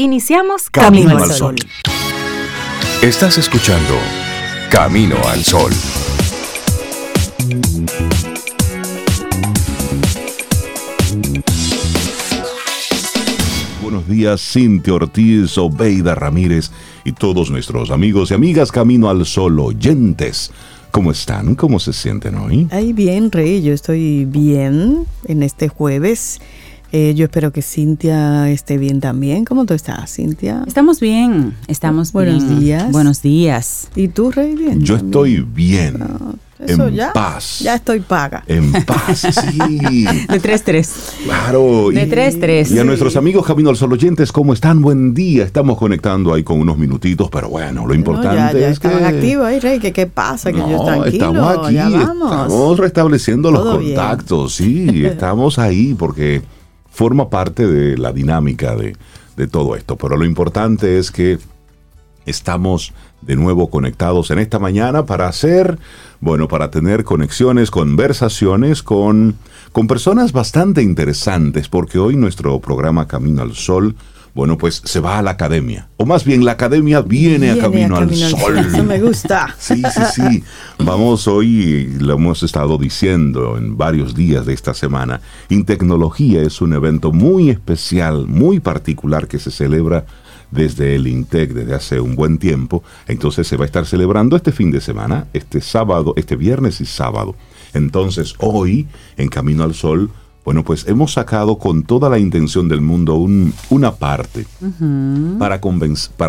Iniciamos Camino, al Sol. Estás escuchando Camino al Sol. Buenos días, Cintia Ortiz, Obeida Ramírez y todos nuestros amigos y amigas Camino al Sol oyentes. ¿Cómo están? ¿Cómo se sienten hoy? Ay, bien, Rey, yo estoy bien en este jueves. Eh, yo espero que Cintia esté bien también. ¿Cómo tú estás, Cintia? Estamos bien, estamos Buenos bien. días. Buenos días. ¿Y tú, Rey, bien? Yo también? estoy bien. Ah, eso en ya, paz. Ya estoy paga. En paz, sí. De 3-3. Claro. De y- 3-3. Y a nuestros amigos Camino al Sol oyentes, ¿cómo están? Buen día. Estamos conectando ahí con unos minutitos, pero bueno, lo No, importante ya, ya es que... activos ahí, Rey. ¿Qué, ¿Qué pasa? Que yo No, tranquilo. estamos aquí, ya vamos. estamos restableciendo los Todo bien. contactos, sí, estamos ahí porque forma parte de la dinámica de, de todo esto. Pero lo importante es que estamos de nuevo conectados en esta mañana para hacer, bueno, para tener conexiones, conversaciones con, con personas bastante interesantes, porque hoy nuestro programa Camino al Sol, bueno, pues se va a la academia, o más bien la academia viene, a Viene Camino, al Sol. Eso me gusta. Sí, sí, sí. Vamos hoy, lo hemos estado diciendo en varios días de esta semana, Intecnología es un evento muy especial, muy particular que se celebra desde el INTEC desde hace un buen tiempo. Entonces se va a estar celebrando este fin de semana, este sábado, este viernes y sábado. Entonces hoy, en Camino al Sol, bueno, pues hemos sacado con toda la intención del mundo un- una parte para,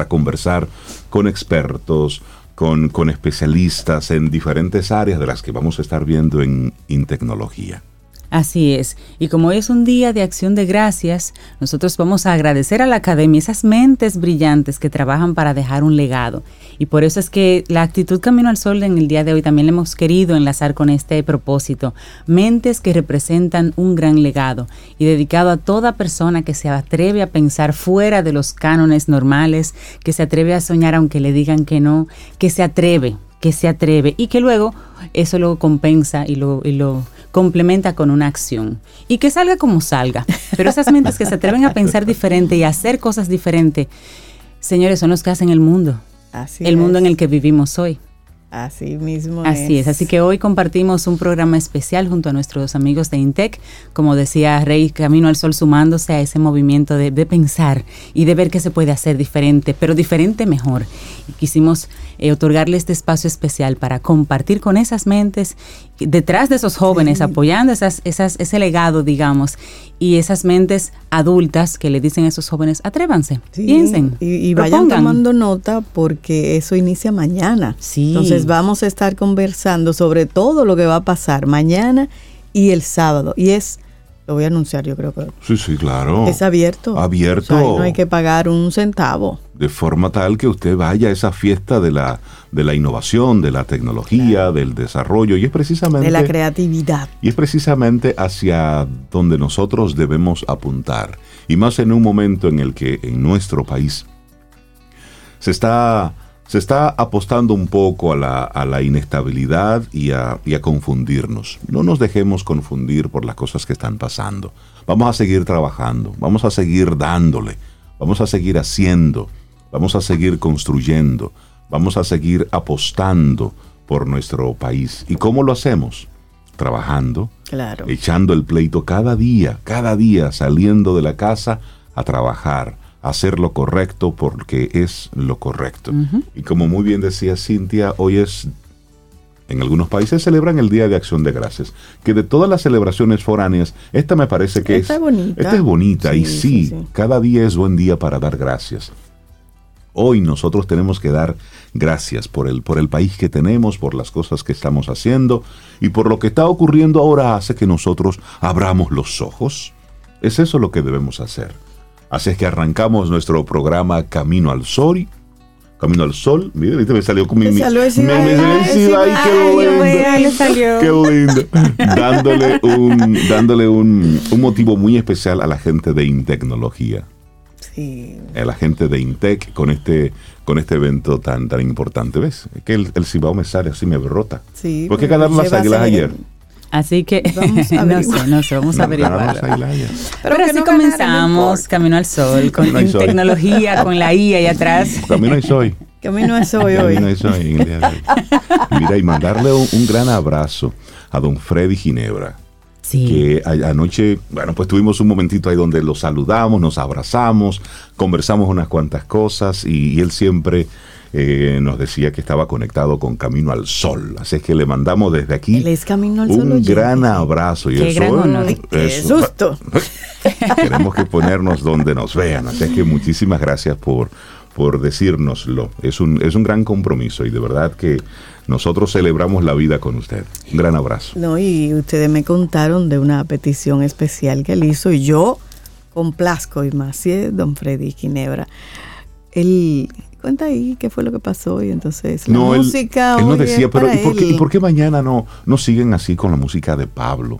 conversar con expertos, con, con especialistas en diferentes áreas de las que vamos a estar viendo en Intecnología. Así es. Y como hoy es un día de acción de gracias, nosotros vamos a agradecer a la academia esas mentes brillantes que trabajan para dejar un legado. Y por eso es que la actitud Camino al Sol en el día de hoy también le hemos querido enlazar con este propósito. Mentes que representan un gran legado y dedicado a toda persona que se atreve a pensar fuera de los cánones normales, que se atreve a soñar aunque le digan que no, que se atreve, que se atreve y que luego eso lo compensa y lo, y lo complementa con una acción y que salga como salga. Pero esas mentes que se atreven a pensar diferente y a hacer cosas diferentes, señores, son los que hacen el mundo, Así el mundo en el que vivimos hoy. Así mismo Así es, así que hoy compartimos un programa especial junto a nuestros amigos de Intec, como decía Rey, Camino al Sol sumándose a ese movimiento de, de pensar y de ver qué se puede hacer diferente, pero diferente mejor. Y quisimos eh, otorgarle este espacio especial para compartir con esas mentes, detrás de esos jóvenes, apoyando esas, esas, ese legado, digamos, y esas mentes adultas que le dicen a esos jóvenes, atrévanse, Sí, piensen, Y, y vayan propongan". tomando nota porque eso inicia mañana. Sí. Entonces vamos a estar conversando sobre todo lo que va a pasar mañana y el sábado. Y es, lo voy a anunciar, yo creo que Sí, sí, claro. es abierto. Abierto. O sea, no hay que pagar un centavo. De forma tal que usted vaya a esa fiesta de la, de la innovación, de la tecnología, del desarrollo, y es precisamente... De la creatividad. Y es precisamente hacia donde nosotros debemos apuntar. Y más en un momento en el que en nuestro país se está, se está apostando un poco a la, a la inestabilidad y a, y a confundirnos. No nos dejemos confundir por las cosas que están pasando. Vamos a seguir trabajando, vamos a seguir dándole, vamos a seguir haciendo, vamos a seguir construyendo, vamos a seguir apostando por nuestro país. ¿Y cómo lo hacemos? Trabajando, Claro. echando el pleito cada día, cada día saliendo de la casa a trabajar, hacer lo correcto porque es lo correcto. Y como muy bien decía Cintia, hoy es, en algunos países celebran el Día de Acción de Gracias, que de todas las celebraciones foráneas, esta me parece que Esta es, bonita. Esta es bonita y sí, sí. cada día es buen día para dar gracias. Hoy nosotros tenemos que dar gracias por el, por el país que tenemos, por las cosas que estamos haciendo y por lo que está ocurriendo ahora hace que nosotros abramos los ojos. Es eso lo que debemos hacer. Así es que arrancamos nuestro programa Camino al Sol. Camino al Sol. Mire, ahorita me salió con mi... Salió ese me- me salió ese ese baile, qué lindo. Qué lindo. dándole un, dándole un, un motivo muy especial a la gente de Intecnología Sí. a la gente de Intec con este con este evento tan tan importante. ¿Ves? Es que el, el cibao me sale así, me brota. Sí, ¿Por qué porque ganaron las águilas ayer? Así que vamos a no sé, no sé, vamos a averiguar. Pero, Pero así comenzamos Camino al Sol, con tecnología, con la IA ahí atrás. Camino al Sol. Camino al Sol hoy. Camino al Sol. Mira, y mandarle un, gran abrazo a don Freddy Ginebra. Sí. Que anoche, bueno, pues tuvimos un momentito ahí donde lo saludamos, nos abrazamos, conversamos unas cuantas cosas y él siempre eh, nos decía que estaba conectado con Camino al Sol. Así es que le mandamos desde aquí un gran abrazo. Y qué susto! Tenemos que ponernos donde nos vean. Así es que muchísimas gracias por, por decírnoslo. Es un, es un gran compromiso y de verdad que nosotros celebramos la vida con usted. Un gran abrazo. No, y ustedes me contaron de una petición especial que él hizo y yo complazco y más, ¿sí? don Freddy Ginebra. Él cuenta ahí qué fue lo que pasó y entonces la música él, no decía pero ¿y por, qué, mañana no no siguen así con la música de Pablo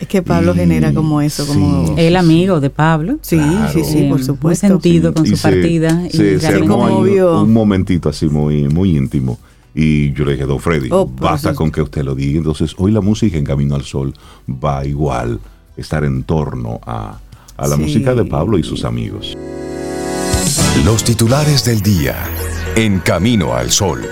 es que Pablo genera como eso como el amigo de Pablo sí sí sí por supuesto. muy sentido con su partida y se un, momentito así muy muy íntimo. Y yo le dije, don Freddy, oh, basta con que usted lo diga. Entonces, hoy la música en Camino al Sol va igual, estar en torno a, la música de Pablo y sus amigos. Los titulares del día en Camino al Sol.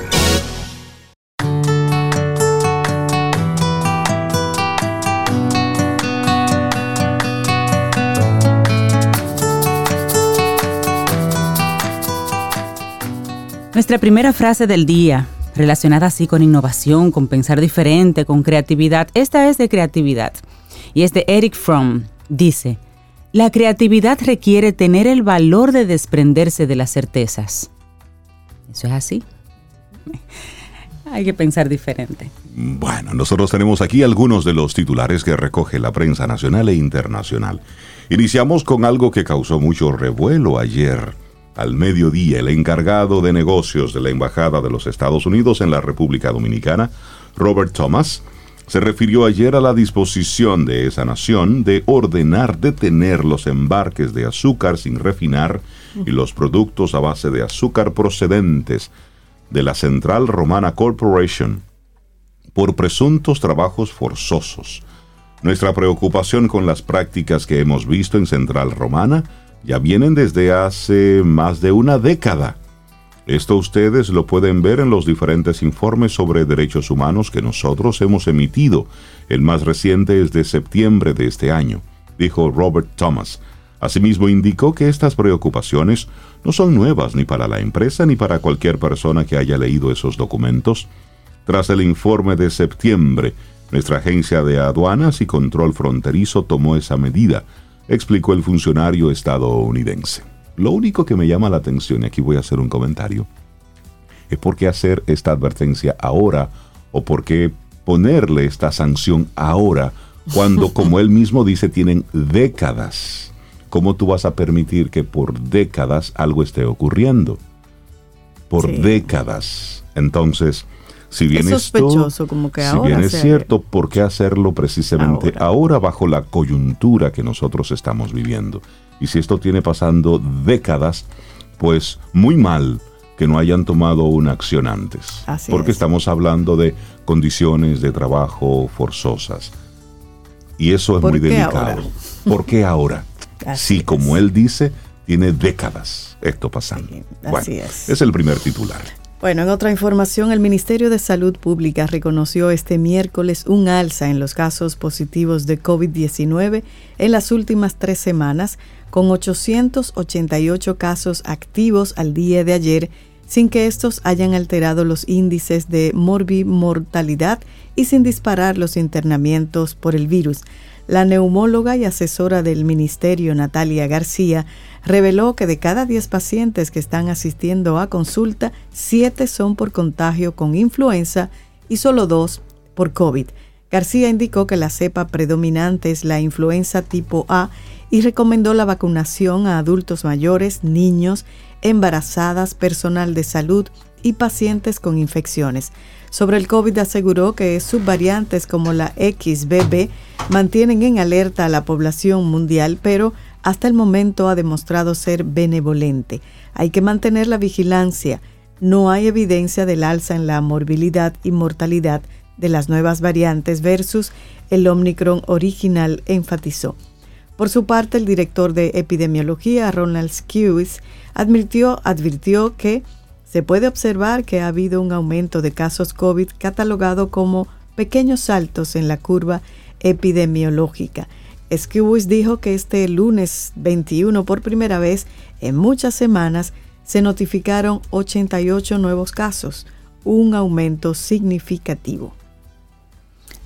Nuestra primera frase del día, relacionada así con innovación, con pensar diferente, con creatividad, esta es de creatividad y es de Eric Fromm. Dice, la creatividad requiere tener el valor de desprenderse de las certezas. ¿Eso es así? Hay que pensar diferente. Bueno, nosotros tenemos aquí algunos de los titulares que recoge la prensa nacional e internacional. Iniciamos con algo que causó mucho revuelo ayer. Al mediodía, el encargado de negocios de la Embajada de los Estados Unidos en la República Dominicana, Robert Thomas, se refirió ayer a la disposición de esa nación de ordenar detener los embarques de azúcar sin refinar y los productos a base de azúcar procedentes de la Central Romana Corporation por presuntos trabajos forzosos. Nuestra preocupación con las prácticas que hemos visto en Central Romana ya vienen desde hace más de una década esto ustedes lo pueden ver en los diferentes informes sobre derechos humanos que nosotros hemos emitido. El más reciente es de septiembre de este año, dijo Robert Thomas. Asimismo indicó que estas preocupaciones no son nuevas ni para la empresa ni para cualquier persona que haya leído esos documentos. Tras el informe de septiembre, nuestra agencia de aduanas y control fronterizo tomó esa medida, explicó el funcionario estadounidense. Lo único que me llama la atención, y aquí voy a hacer un comentario, es por qué hacer esta advertencia ahora o por qué ponerle esta sanción ahora cuando, como él mismo dice, tienen décadas. ¿Cómo tú vas a permitir que por décadas algo esté ocurriendo? Por décadas. Entonces, si bien es sospechoso, como que si bien es cierto, ¿por qué hacerlo precisamente ahora bajo la coyuntura que nosotros estamos viviendo? Y si esto tiene pasando décadas, pues muy mal que no hayan tomado una acción antes. porque estamos hablando de condiciones de trabajo forzosas. Y eso es muy delicado. ¿Por qué ahora? si, como él dice, tiene décadas esto pasando. bueno, es. es el primer titular. Bueno, en otra información, el Ministerio de Salud Pública reconoció este miércoles un alza en los casos positivos de COVID-19 en las últimas tres semanas, con 888 casos activos al día de ayer, sin que estos hayan alterado los índices de morbimortalidad y sin disparar los internamientos por el virus. La neumóloga y asesora del ministerio, Natalia García, reveló que de cada 10 pacientes que están asistiendo a consulta, 7 son por contagio con influenza y solo 2 por COVID. García indicó que la cepa predominante es la influenza tipo A y recomendó la vacunación a adultos mayores, niños, embarazadas, personal de salud y pacientes con infecciones. Sobre el COVID aseguró que subvariantes como la XBB mantienen en alerta a la población mundial, pero hasta el momento ha demostrado ser benevolente. Hay que mantener la vigilancia. No hay evidencia del alza en la morbilidad y mortalidad de las nuevas variantes versus el Omicron original, enfatizó. Por su parte, el director de epidemiología, Ronald advirtió, advirtió que se puede observar que ha habido un aumento de casos COVID catalogado como pequeños saltos en la curva epidemiológica. Skewis dijo que este lunes 21, por primera vez en muchas semanas, se notificaron 88 nuevos casos, un aumento significativo.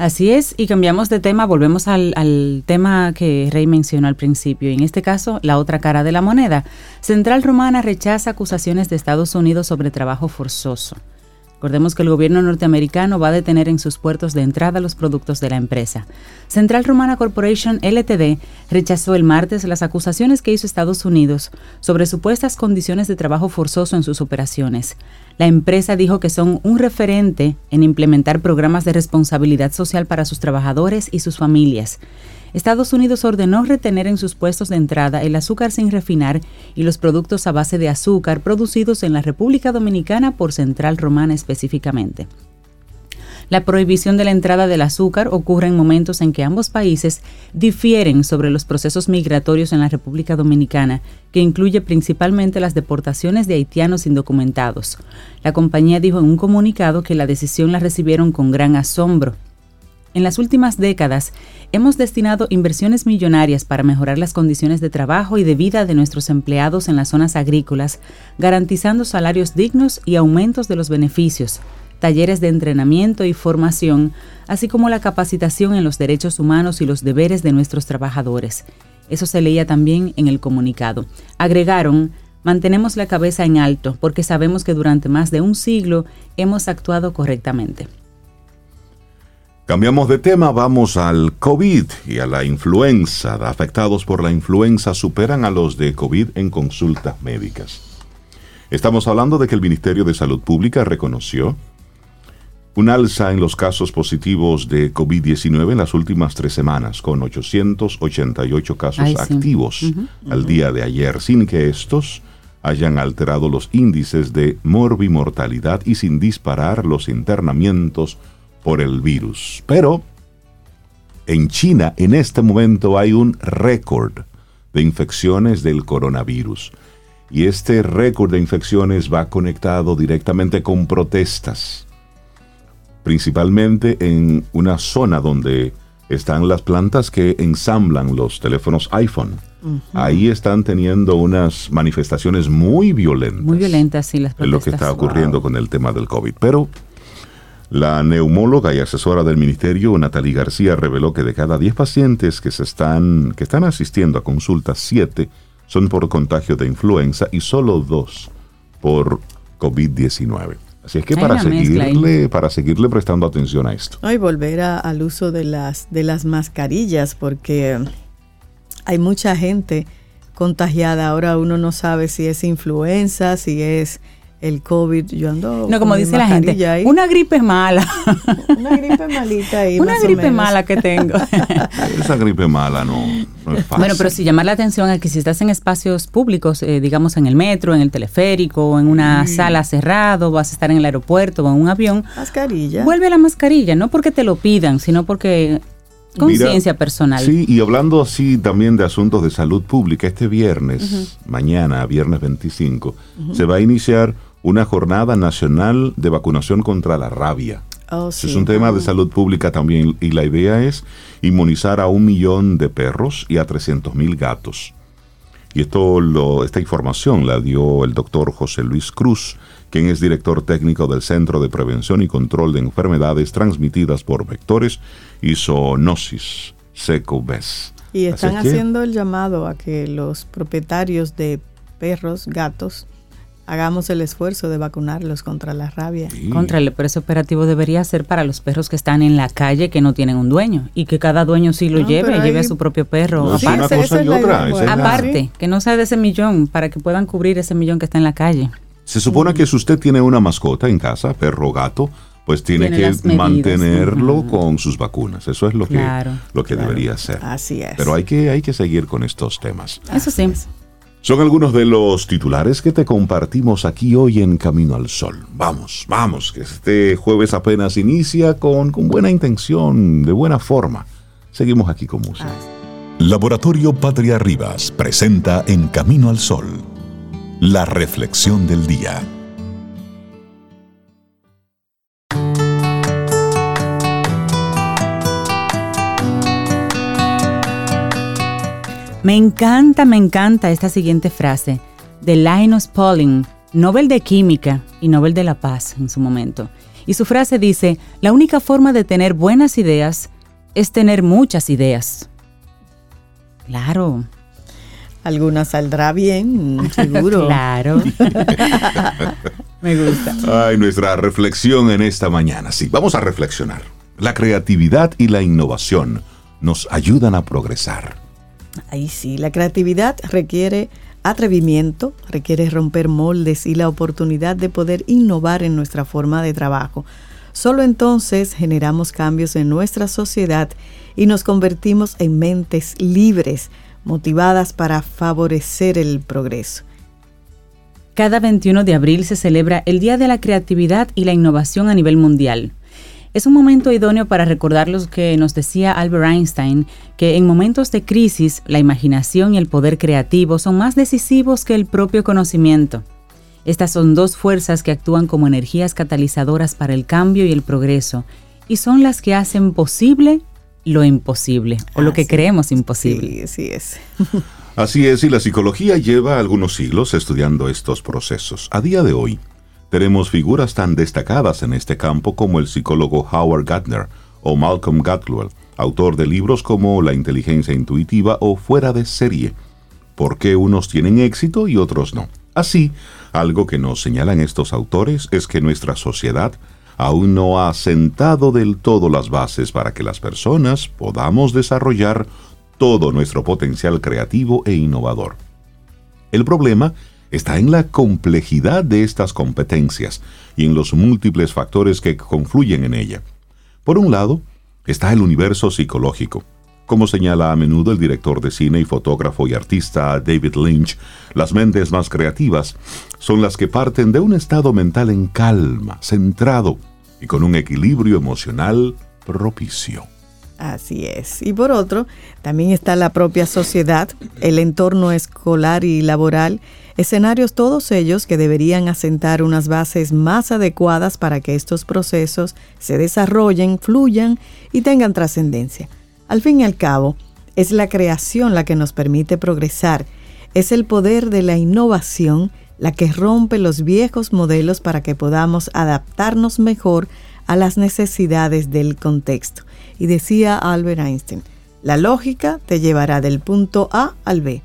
Así es, y cambiamos de tema, volvemos al, tema que Rey mencionó al principio, y en este caso, la otra cara de la moneda. Central Romana rechaza acusaciones de Estados Unidos sobre trabajo forzoso. Recordemos que el gobierno norteamericano va a detener en sus puertos de entrada los productos de la empresa. Central Romana Corporation LTD rechazó el martes las acusaciones que hizo Estados Unidos sobre supuestas condiciones de trabajo forzoso en sus operaciones. La empresa dijo que son un referente en implementar programas de responsabilidad social para sus trabajadores y sus familias. Estados Unidos ordenó retener en sus puestos de entrada el azúcar sin refinar y los productos a base de azúcar producidos en la República Dominicana por Central Romana específicamente. La prohibición de la entrada del azúcar ocurre en momentos en que ambos países difieren sobre los procesos migratorios en la República Dominicana, que incluye principalmente las deportaciones de haitianos indocumentados. La compañía dijo en un comunicado que la decisión la recibieron con gran asombro. En las últimas décadas, hemos destinado inversiones millonarias para mejorar las condiciones de trabajo y de vida de nuestros empleados en las zonas agrícolas, garantizando salarios dignos y aumentos de los beneficios, talleres de entrenamiento y formación, así como la capacitación en los derechos humanos y los deberes de nuestros trabajadores. Eso se leía también en el comunicado. Agregaron, mantenemos la cabeza en alto porque sabemos que durante más de un siglo hemos actuado correctamente. Cambiamos de tema, vamos al COVID y a la influenza. Afectados por la influenza superan a los de COVID en consultas médicas. Estamos hablando de que el Ministerio de Salud Pública reconoció un alza en los casos positivos de COVID-19 en las últimas tres semanas, con 888 casos activos al día de ayer, sin que estos hayan alterado los índices de morbimortalidad y sin disparar los internamientos por el virus. Pero en China en este momento hay un récord de infecciones del coronavirus. Y este récord de infecciones va conectado directamente con protestas, principalmente en una zona donde están las plantas que ensamblan los teléfonos iPhone. Ahí están teniendo unas manifestaciones muy violentas. Muy violentas, sí, las protestas. Es lo que está ocurriendo con el tema del COVID. Pero la neumóloga y asesora del ministerio, Natalie García, reveló que de cada 10 pacientes que, se están, que están asistiendo a consultas, 7 son por contagio de influenza y solo 2 por COVID-19. Así es que para seguirle, para seguirle prestando atención a esto. y volver al uso de las, de las mascarillas, porque hay mucha gente contagiada. Ahora uno no sabe si es influenza, si es el COVID, yo ando. No, como dice la gente, una gripe mala. Una gripe malita ahí. Una gripe mala que tengo. Esa gripe mala no, es fácil. Bueno, pero si llamar la atención a que si estás en espacios públicos, eh, digamos en el metro, en el teleférico, en una sala cerrado, vas a estar en el aeropuerto o en un avión. Mascarilla. Vuelve a la mascarilla, no porque te lo pidan, sino porque conciencia personal. Sí, y hablando así también de asuntos de salud pública, este viernes, mañana, viernes 25, se va a iniciar una jornada nacional de vacunación contra la rabia. Oh, es un tema de salud pública también y la idea es inmunizar a un millón de perros y a 300 mil gatos. Y esto lo, esta información la dio el doctor José Luis Cruz, quien es director técnico del Centro de Prevención y Control de Enfermedades Transmitidas por Vectores y Zoonosis, SECOVES. Y están haciendo el llamado a que los propietarios de perros, gatos, hagamos el esfuerzo de vacunarlos contra la rabia. Contra el precio operativo debería ser para los perros que están en la calle que no tienen un dueño y que cada dueño sí lo lleve, lleve a su propio perro. aparte, que no sea de ese millón para que puedan cubrir ese millón que está en la calle. Se supone que si usted tiene una mascota en casa, perro o gato, pues tiene, que mantenerlo con sus vacunas. Eso es lo que, lo que debería ser. Así es. Pero hay que, hay que seguir con estos temas. Eso sí. Son algunos de los titulares que te compartimos aquí hoy en Camino al Sol. Vamos, vamos, que este jueves apenas inicia con, con buena intención, de buena forma. Seguimos aquí con música. Laboratorio Patria Rivas presenta En Camino al Sol, la reflexión del día. Me encanta, me encanta esta siguiente frase de Linus Pauling, Nobel de Química y Nobel de la Paz en su momento. Y su frase dice, la única forma de tener buenas ideas es tener muchas ideas. Claro. Alguna saldrá bien, seguro. claro. Me gusta. Ay, nuestra reflexión en esta mañana. Sí, vamos a reflexionar. La creatividad y la innovación nos ayudan a progresar. Ahí sí, la creatividad requiere atrevimiento, requiere romper moldes y la oportunidad de poder innovar en nuestra forma de trabajo. Solo entonces generamos cambios en nuestra sociedad y nos convertimos en mentes libres, motivadas para favorecer el progreso. Cada 21 de abril se celebra el Día de la Creatividad y la Innovación a nivel mundial. Es un momento idóneo para recordar lo que nos decía Albert Einstein, que en momentos de crisis la imaginación y el poder creativo son más decisivos que el propio conocimiento. Estas son dos fuerzas que actúan como energías catalizadoras para el cambio y el progreso, y son las que hacen posible lo imposible, o lo que creemos imposible. Sí, así es. Así es, y la psicología lleva algunos siglos estudiando estos procesos. A día de hoy, tenemos figuras tan destacadas en este campo como el psicólogo Howard Gardner o Malcolm Gladwell, autor de libros como La inteligencia intuitiva o Fuera de serie. ¿Por qué unos tienen éxito y otros no? Así, algo que nos señalan estos autores es que nuestra sociedad aún no ha sentado del todo las bases para que las personas podamos desarrollar todo nuestro potencial creativo e innovador. El problema está en la complejidad de estas competencias y en los múltiples factores que confluyen en ella. Por un lado, está el universo psicológico. Como señala a menudo el director de cine y fotógrafo y artista David Lynch, las mentes más creativas son las que parten de un estado mental en calma, centrado y con un equilibrio emocional propicio. Así es. Y por otro, también está la propia sociedad, el entorno escolar y laboral, escenarios todos ellos que deberían asentar unas bases más adecuadas para que estos procesos se desarrollen, fluyan y tengan trascendencia. Al fin y al cabo, es la creación la que nos permite progresar, es el poder de la innovación la que rompe los viejos modelos para que podamos adaptarnos mejor a las necesidades del contexto. Y decía Albert Einstein, la lógica te llevará del punto A al B.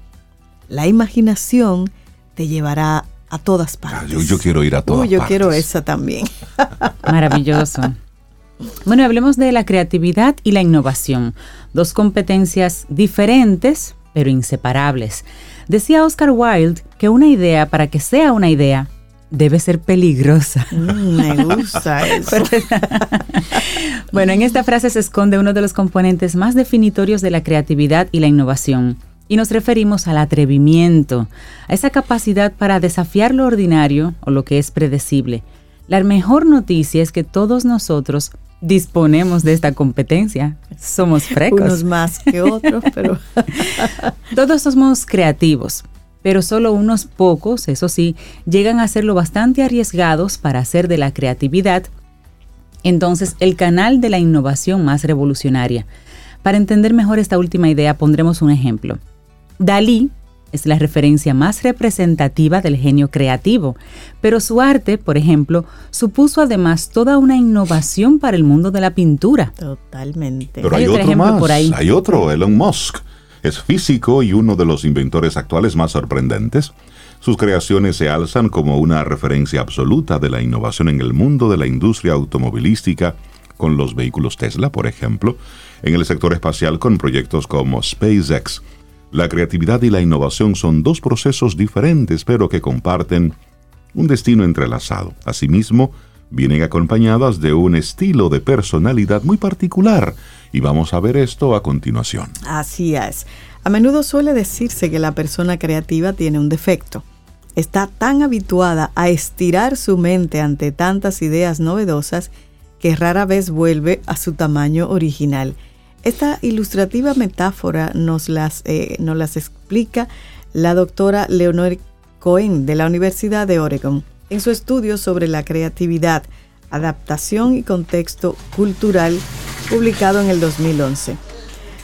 La imaginación te llevará a todas ah, partes. yo, quiero ir a todas Uy, yo quiero esa también. Maravilloso. Bueno, hablemos de la creatividad y la innovación, dos competencias diferentes pero inseparables. Decía Oscar Wilde que una idea, para que sea una idea, debe ser peligrosa. Mm, me gusta eso. bueno, en esta frase se esconde uno de los componentes más definitorios de la creatividad y la innovación. Y nos referimos al atrevimiento, a esa capacidad para desafiar lo ordinario o lo que es predecible. La mejor noticia es que todos nosotros disponemos de esta competencia. Somos frecos. Unos más que otros, pero... todos somos creativos, pero solo unos pocos, eso sí, llegan a serlo bastante arriesgados para hacer de la creatividad entonces el canal de la innovación más revolucionaria. Para entender mejor esta última idea pondremos un ejemplo. Dalí es la referencia más representativa del genio creativo, pero su arte, por ejemplo, supuso además toda una innovación para el mundo de la pintura. Totalmente. Pero hay, otro, ejemplo más. por ahí. Hay otro, Elon Musk. Es físico y uno de los inventores actuales más sorprendentes. Sus creaciones se alzan como una referencia absoluta de la innovación en el mundo de la industria automovilística, con los vehículos Tesla, por ejemplo, en el sector espacial con proyectos como SpaceX, la creatividad y la innovación son dos procesos diferentes pero que comparten un destino entrelazado. Asimismo, vienen acompañadas de un estilo de personalidad muy particular y vamos a ver esto a continuación. Así es. A menudo suele decirse que la persona creativa tiene un defecto. Está tan habituada a estirar su mente ante tantas ideas novedosas que rara vez vuelve a su tamaño original. Esta ilustrativa metáfora nos las, eh, explica la doctora Leonor Cohen de la Universidad de Oregon en su estudio sobre la creatividad, adaptación y contexto cultural publicado en el 2011.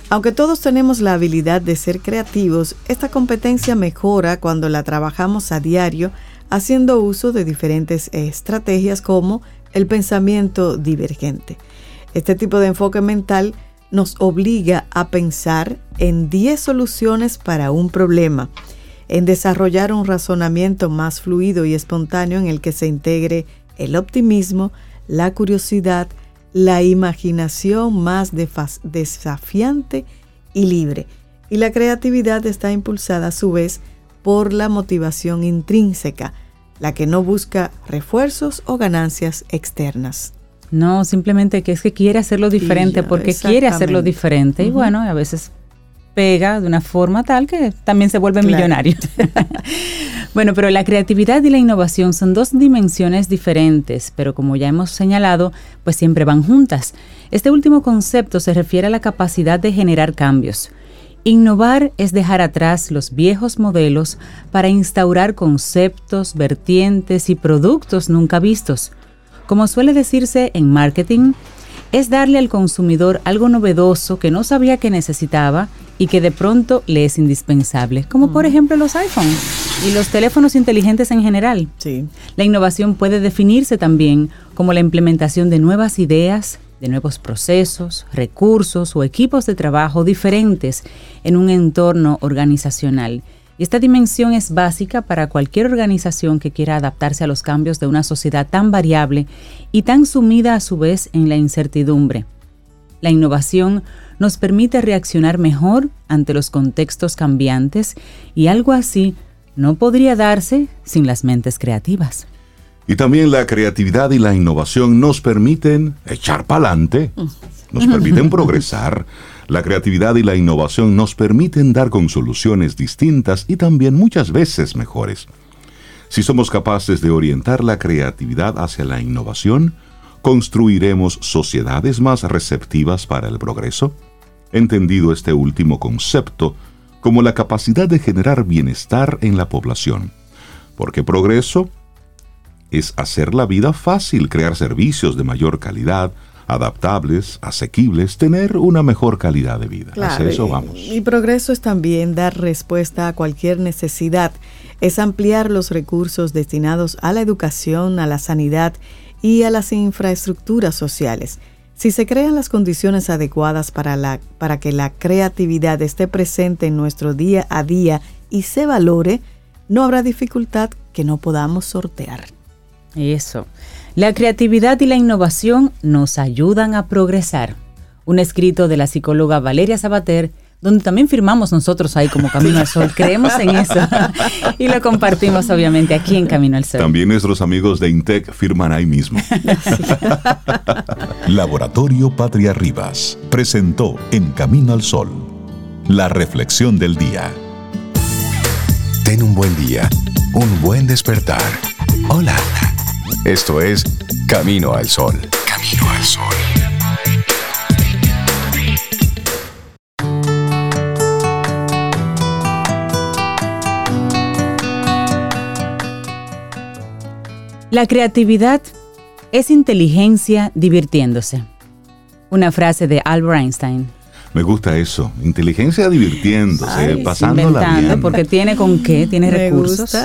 Aunque todos tenemos la habilidad de ser creativos, esta competencia mejora cuando la trabajamos a diario haciendo uso de diferentes estrategias como el pensamiento divergente. Este tipo de enfoque mental nos obliga a pensar en 10 soluciones para un problema, en desarrollar un razonamiento más fluido y espontáneo en el que se integre el optimismo, la curiosidad, la imaginación más desafiante y libre. Y la creatividad está impulsada a su vez por la motivación intrínseca, la que no busca refuerzos o ganancias externas. No, simplemente que es que quiere hacerlo diferente porque quiere hacerlo diferente y bueno, a veces pega de una forma tal que también se vuelve millonario. bueno, pero la creatividad y la innovación son dos dimensiones diferentes, pero como ya hemos señalado, pues siempre van juntas. Este último concepto se refiere a la capacidad de generar cambios. Innovar es dejar atrás los viejos modelos para instaurar conceptos, vertientes y productos nunca vistos. Como suele decirse en marketing, es darle al consumidor algo novedoso que no sabía que necesitaba y que de pronto le es indispensable, como por ejemplo los iPhones y los teléfonos inteligentes en general. Sí. La innovación puede definirse también como la implementación de nuevas ideas, de nuevos procesos, recursos o equipos de trabajo diferentes en un entorno organizacional. Y esta dimensión es básica para cualquier organización que quiera adaptarse a los cambios de una sociedad tan variable y tan sumida a su vez en la incertidumbre. La innovación nos permite reaccionar mejor ante los contextos cambiantes y algo así no podría darse sin las mentes creativas. Y también la creatividad y la innovación nos permiten echar pa'lante, nos permiten progresar. La creatividad y la innovación nos permiten dar con soluciones distintas y también muchas veces mejores. Si somos capaces de orientar la creatividad hacia la innovación, construiremos sociedades más receptivas para el progreso. Entendido este último concepto como la capacidad de generar bienestar en la población. Porque progreso es hacer la vida fácil, crear servicios de mayor calidad, adaptables, asequibles, tener una mejor calidad de vida. Claro, eso vamos. Y progreso es también dar respuesta a cualquier necesidad, es ampliar los recursos destinados a la educación, a la sanidad y a las infraestructuras sociales. Si se crean las condiciones adecuadas para, la, para que la creatividad esté presente en nuestro día a día y se valore, no habrá dificultad que no podamos sortear. Eso. La creatividad y la innovación nos ayudan a progresar. Un escrito de la psicóloga Valeria Sabater, donde también firmamos nosotros ahí como Camino al Sol. Creemos en eso y lo compartimos obviamente aquí en Camino al Sol. También nuestros amigos de Intec firman ahí mismo. Laboratorio Patria Rivas presentó En Camino al Sol la reflexión del día. Ten un buen día, un buen despertar. Hola. Esto es Camino al Sol. Camino al Sol. La creatividad es inteligencia divirtiéndose. Una frase de Albert Einstein. Me gusta eso. Inteligencia divirtiéndose, pasándola bien. Porque tiene con qué, tiene recursos.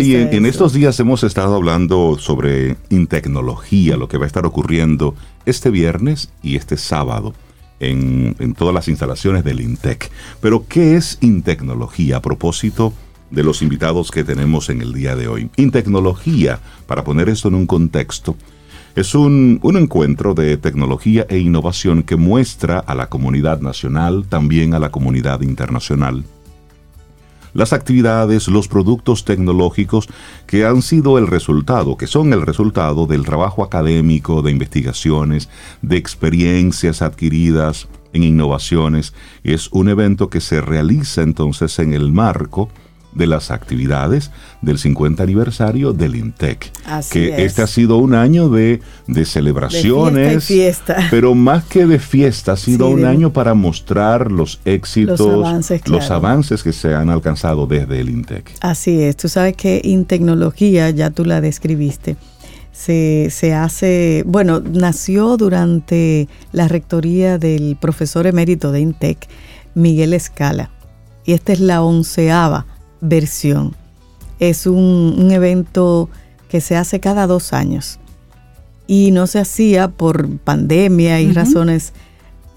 y en, estos días hemos estado hablando sobre intecnología, lo que va a estar ocurriendo este viernes y este sábado en, en todas las instalaciones del INTEC. Pero, ¿qué es Intecnología a propósito de los invitados que tenemos en el día de hoy? Intecnología, para poner esto en un contexto, es un, encuentro de tecnología e innovación que muestra a la comunidad nacional, también a la comunidad internacional, las actividades, los productos tecnológicos que han sido el resultado, que son el resultado del trabajo académico, de investigaciones, de experiencias adquiridas en innovaciones. Es un evento que se realiza entonces en el marco de las actividades del 50 aniversario del INTEC. Así que es. este ha sido un año de, de celebraciones, De fiesta pero más que de fiesta, ha sido Sí, un de- año para mostrar los éxitos, Los avances, los claro. avances que se han alcanzado desde el INTEC. Así es, tú sabes que en tecnología, ya tú la describiste, se, se hace, bueno, nació durante la rectoría del profesor emérito de INTEC, Miguel Escala, y esta es la onceava versión. Es un, un evento que se hace cada dos años y no se hacía por pandemia y razones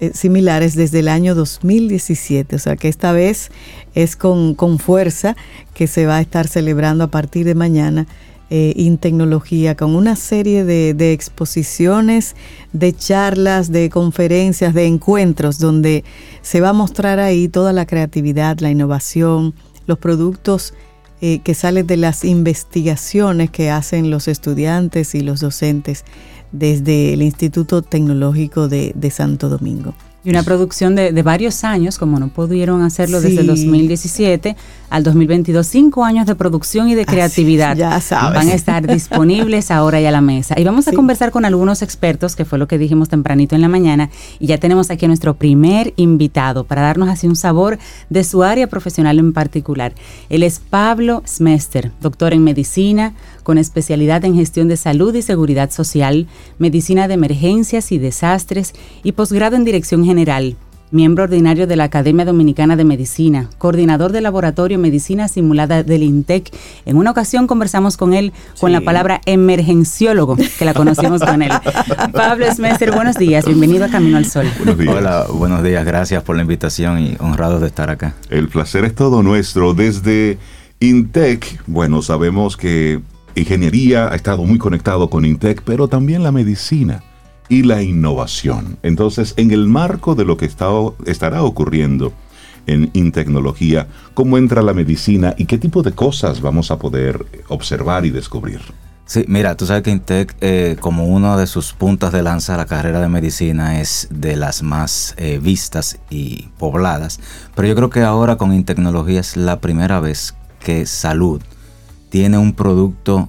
eh, similares desde el año 2017. O sea que esta vez es con, con fuerza que se va a estar celebrando a partir de mañana eh, en tecnología con una serie de, de exposiciones, de charlas, de conferencias, de encuentros donde se va a mostrar ahí toda la creatividad, la innovación, los productos eh, que salen de las investigaciones que hacen los estudiantes y los docentes desde el Instituto Tecnológico de, de Santo Domingo. Y una producción de, de varios años, como no pudieron hacerlo desde el Sí. 2017 al 2022, cinco años de producción y de creatividad. ya sabes. Van a estar disponibles ahora y a la mesa. Y vamos a Sí. conversar con algunos expertos, que fue lo que dijimos tempranito en la mañana. Y ya tenemos aquí a nuestro primer invitado para darnos así un sabor de su área profesional en particular. Él es Pablo Smester, doctor en medicina, con especialidad en gestión de salud y seguridad social, medicina de emergencias y desastres y posgrado en dirección general. Miembro ordinario de la Academia Dominicana de Medicina, coordinador del Laboratorio Medicina Simulada del INTEC. En una ocasión conversamos con él con la palabra emergenciólogo, que la conocimos con él. Pablo Smester, buenos días, bienvenido a Camino al Sol. Buenos días. Hola, buenos días, gracias por la invitación y honrado de estar acá. El placer es todo nuestro. Desde Intec, bueno, sabemos que ingeniería ha estado muy conectado con Intec, pero también la medicina y la innovación. Entonces, en el marco de lo que está, estará ocurriendo en Intecnología, ¿cómo entra la medicina y qué tipo de cosas vamos a poder observar y descubrir? Sí, mira, tú sabes que Intec, eh, como una de sus puntas de lanza, la carrera de medicina es de las más eh, vistas y pobladas. Pero yo creo que ahora con Intecnología es la primera vez que salud tiene un producto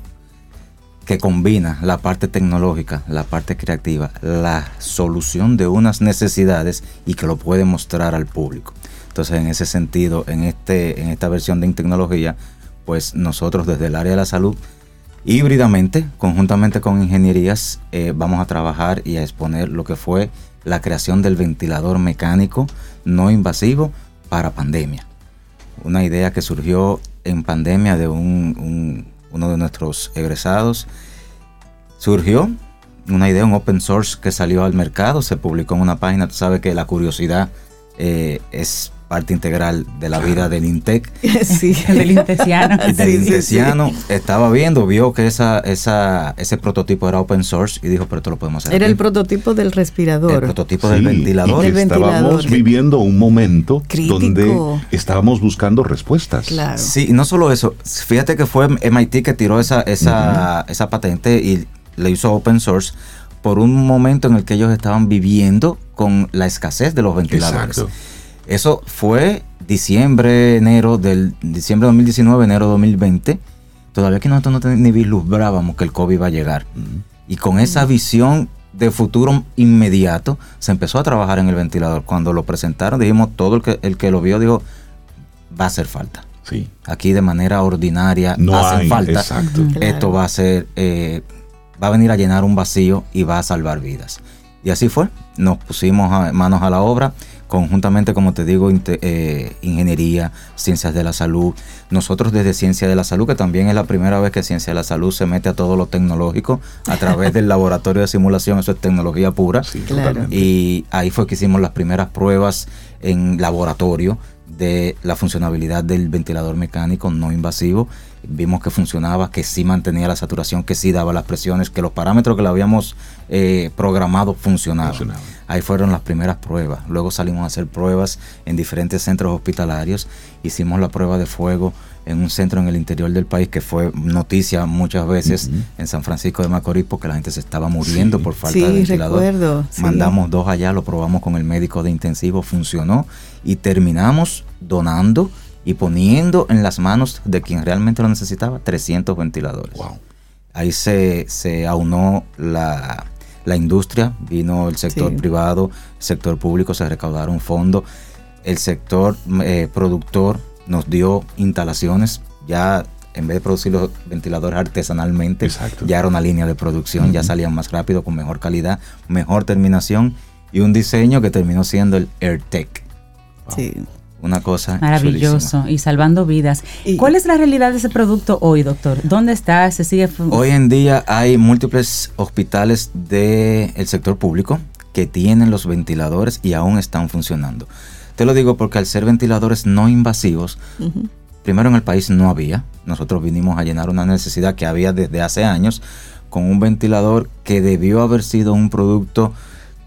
que combina la parte tecnológica, la parte creativa, la solución de unas necesidades y que lo puede mostrar al público. Entonces, en ese sentido, en, este, en esta versión de tecnología, pues nosotros desde el área de la salud, híbridamente, conjuntamente con ingenierías, eh, vamos a trabajar y a exponer lo que fue la creación del ventilador mecánico no invasivo para pandemia. Una idea que surgió en pandemia de un, un, uno de nuestros egresados. Surgió una idea, un open source que salió al mercado, se publicó en una página. Tú sabes que la curiosidad eh, es parte integral de la vida del INTEC. Sí. Del intesiano. Y del Sí, sí, Intesiano estaba viendo, vio que esa, esa, ese prototipo era open source y dijo, pero esto lo podemos hacer. Era aquí". el prototipo del El respirador. prototipo Sí, del ventilador. y estábamos ventilador. viviendo un momento Crítico. donde estábamos buscando respuestas. Claro. Sí, y no solo eso, fíjate que fue MIT que tiró esa, esa, esa patente y le hizo open source por un momento en el que ellos estaban viviendo con la escasez de los ventiladores. Exacto. Eso fue diciembre, enero del diciembre de 2019, enero de 2020. Todavía que nosotros no ten- ni vislumbrábamos que el COVID iba a llegar. Y con esa visión de futuro inmediato, se empezó a trabajar en el ventilador. Cuando lo presentaron, dijimos, todo el que, el que lo vio dijo, va a hacer falta. Sí. Aquí de manera ordinaria No hace hay, falta. exacto. Claro. Esto va a ser, eh, va a venir a llenar un vacío y va a salvar vidas. Y así fue. Nos pusimos a- manos a la obra, conjuntamente, como te digo, eh, ingeniería, ciencias de la salud. Nosotros desde Ciencia de la Salud, que también es la primera vez que Ciencia de la Salud se mete a todo lo tecnológico a través del laboratorio de simulación, eso es tecnología pura. Sí, Claro. Y ahí fue que hicimos las primeras pruebas en laboratorio de la funcionabilidad del ventilador mecánico no invasivo. Vimos que funcionaba, que sí mantenía la saturación, que sí daba las presiones, que los parámetros que le habíamos eh, programado funcionaban. Funcionaba. Ahí fueron las primeras pruebas. Luego salimos a hacer pruebas en diferentes centros hospitalarios. Hicimos la prueba de fuego en un centro en el interior del país que fue noticia muchas veces en San Francisco de Macorís porque la gente se estaba muriendo por falta de ventilador. Recuerdo, Mandamos dos allá, lo probamos con el médico de intensivo, funcionó y terminamos donando y poniendo en las manos de quien realmente lo necesitaba 300 ventiladores. Ahí se, se aunó la, la industria, vino el sector privado, el sector público, se recaudaron fondos, el sector eh, productor nos dio instalaciones, ya en vez de producir los ventiladores artesanalmente, ya era una línea de producción, ya salían más rápido, con mejor calidad, mejor terminación y un diseño que terminó siendo el AirTech. Sí. Una cosa maravilloso y salvando vidas. ¿Cuál es la realidad de ese producto hoy, doctor? ¿Dónde está? ¿Se sigue Hoy en día hay múltiples hospitales del sector público que tienen los ventiladores y aún están funcionando. Te lo digo porque al ser ventiladores no invasivos, primero en el país no había. Nosotros vinimos a llenar una necesidad que había desde hace años con un ventilador que debió haber sido un producto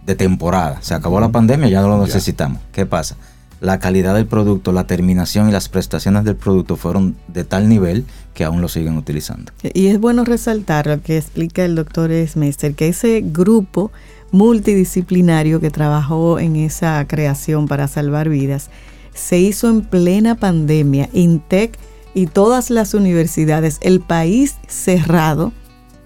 de temporada. Se acabó la pandemia, ya no lo necesitamos. ¿Qué pasa? La calidad del producto, la terminación y las prestaciones del producto fueron de tal nivel que aún lo siguen utilizando. Y es bueno resaltar lo que explica el doctor Smester, que ese grupo multidisciplinario que trabajó en esa creación para salvar vidas se hizo en plena pandemia, INTEC y todas las universidades, el país cerrado,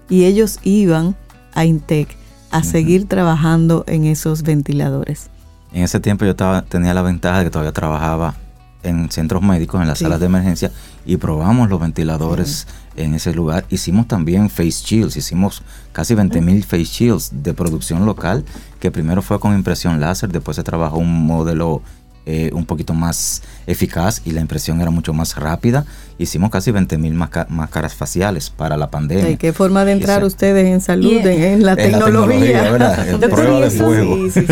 y ellos iban a INTEC a seguir trabajando en esos ventiladores. En ese tiempo yo estaba, tenía la ventaja de que todavía trabajaba en centros médicos, en las salas de emergencia, y probamos los ventiladores en ese lugar. Hicimos también face shields, hicimos casi 20 mil face shields de producción local, que primero fue con impresión láser, después se trabajó un modelo eh, un poquito más eficaz y la impresión era mucho más rápida. Hicimos casi 20 mil máscaras faciales para la pandemia. ¿Y qué forma de entrar ustedes en salud, en, la tecnología?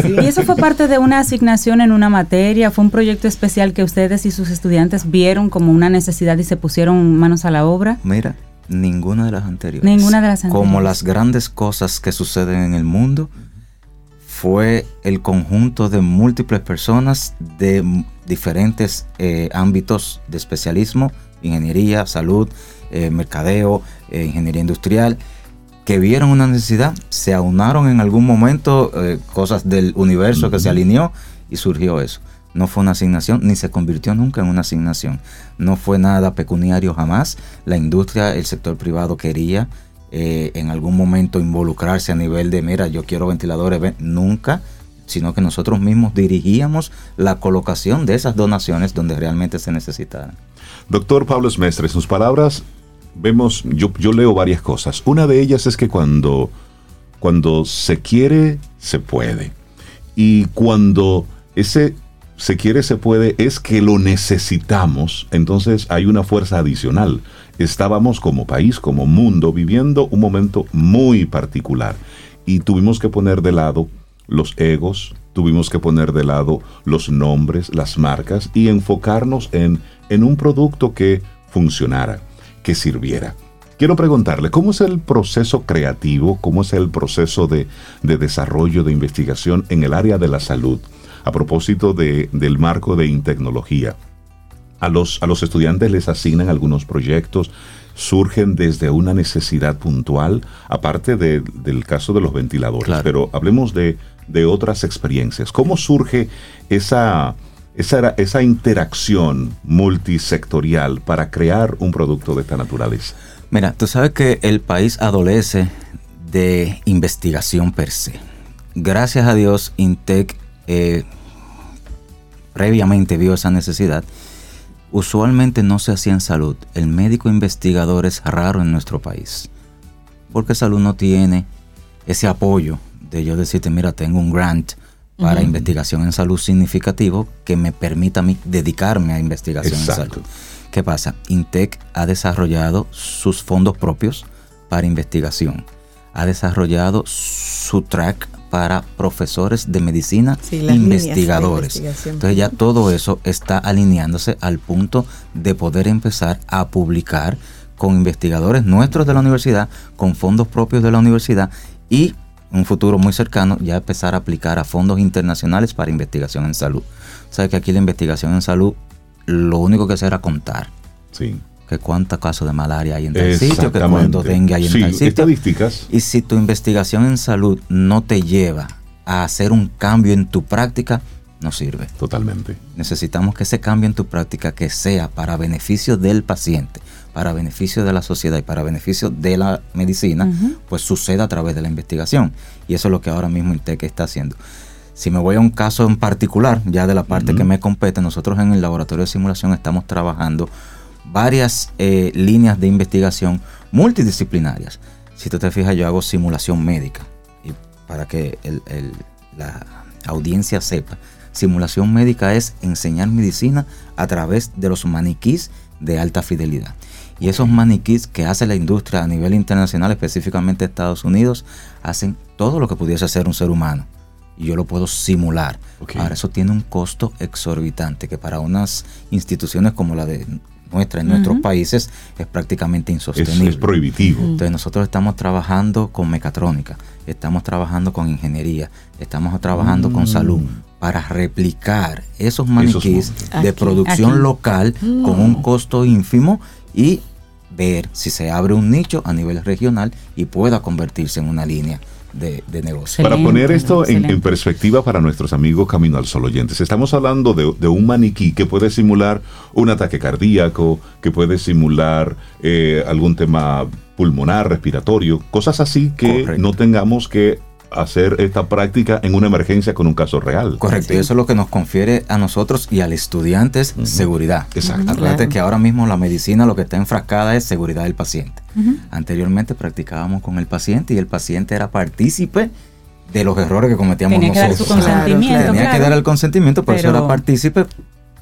y eso fue parte de una asignación en una materia, fue un proyecto especial que ustedes y sus estudiantes vieron como una necesidad y se pusieron manos a la obra. Mira, ninguna de las anteriores. Ninguna de las anteriores. Como las grandes cosas que suceden en el mundo, fue el conjunto de múltiples personas de diferentes eh, ámbitos de especialismo, ingeniería, salud, eh, mercadeo, eh, ingeniería industrial, que vieron una necesidad, se aunaron en algún momento cosas del universo que se alineó y surgió eso. No fue una asignación, ni se convirtió nunca en una asignación. No fue nada pecuniario jamás. La industria, el sector privado quería eh, en algún momento involucrarse a nivel de, mira, yo quiero ventiladores, nunca, sino que nosotros mismos dirigíamos la colocación de esas donaciones donde realmente se necesitaran. Doctor Pablo Smestre, en sus palabras vemos, yo, yo leo varias cosas. Una de ellas es que cuando, cuando se quiere, se puede. Y cuando ese se quiere, se puede, es que lo necesitamos, entonces hay una fuerza adicional estábamos como país, como mundo, viviendo un momento muy particular y tuvimos que poner de lado los egos, tuvimos que poner de lado los nombres, las marcas y enfocarnos en, en un producto que funcionara, que sirviera. Quiero preguntarle, ¿cómo es el proceso creativo, cómo es el proceso de, desarrollo, de investigación en el área de la salud? A propósito de, del marco de tecnología a los, a los estudiantes les asignan algunos proyectos, surgen desde una necesidad puntual, aparte del caso de los ventiladores, pero hablemos de, otras experiencias. ¿Cómo surge esa, esa, esa interacción multisectorial para crear un producto de esta naturaleza? Mira, tú sabes que el país adolece de investigación per se. Gracias a Dios, Intec eh, previamente vio esa necesidad usualmente no se hacía en salud. El médico investigador es raro en nuestro país. Porque salud no tiene ese apoyo de yo decirte, mira, tengo un grant para investigación en salud significativo que me permita a mí dedicarme a investigación en salud. ¿Qué pasa? Intec ha desarrollado sus fondos propios para investigación. Ha desarrollado su track para profesores de medicina, investigadores. Entonces ya todo eso está alineándose al punto de poder empezar a publicar con investigadores nuestros de la universidad, con fondos propios de la universidad y en un futuro muy cercano, ya empezar a aplicar a fondos internacionales para investigación en salud. Sabes que aquí la investigación en salud, lo único que hace era contar. Sí. Que cuántos casos de malaria hay en tal sitio, que cuántos dengue hay en tal sitio. Estadísticas. Y si tu investigación en salud no te lleva a hacer un cambio en tu práctica, no sirve. Totalmente. Necesitamos que ese cambio en tu práctica que sea para beneficio del paciente, para beneficio de la sociedad y para beneficio de la medicina, pues suceda a través de la investigación. Y eso es lo que ahora mismo INTEC está haciendo. Si me voy a un caso en particular, ya de la parte que me compete, nosotros en el laboratorio de simulación estamos trabajando varias eh, líneas de investigación multidisciplinarias. Si tú te fijas, yo hago simulación médica. Y para que la audiencia sepa, simulación médica es enseñar medicina a través de los maniquís de alta fidelidad. Y esos maniquís que hace la industria a nivel internacional, específicamente Estados Unidos, hacen todo lo que pudiese hacer un ser humano. Y yo lo puedo simular. Ahora, eso tiene un costo exorbitante que para unas instituciones como la de nuestra en nuestros países es prácticamente insostenible. Es, prohibitivo. Entonces nosotros estamos trabajando con mecatrónica, estamos trabajando con ingeniería, estamos trabajando con salud mm. para replicar esos maniquís de producción local con un costo ínfimo y ver si se abre un nicho a nivel regional y pueda convertirse en una línea de, negocio. Para poner esto en, perspectiva para nuestros amigos Camino al Sol oyentes, estamos hablando de, un maniquí que puede simular un ataque cardíaco, que puede simular eh, algún tema pulmonar, respiratorio, cosas así que no tengamos que hacer esta práctica en una emergencia con un caso real. Correcto, y eso es lo que nos confiere a nosotros y al estudiante es seguridad. Exacto. Acuérdate que ahora mismo la medicina lo que está enfrascada es seguridad del paciente. Anteriormente practicábamos con el paciente y el paciente era partícipe de los errores que cometíamos Tenía nosotros. Que dar su consentimiento, Tenía que dar el consentimiento, pero, eso era partícipe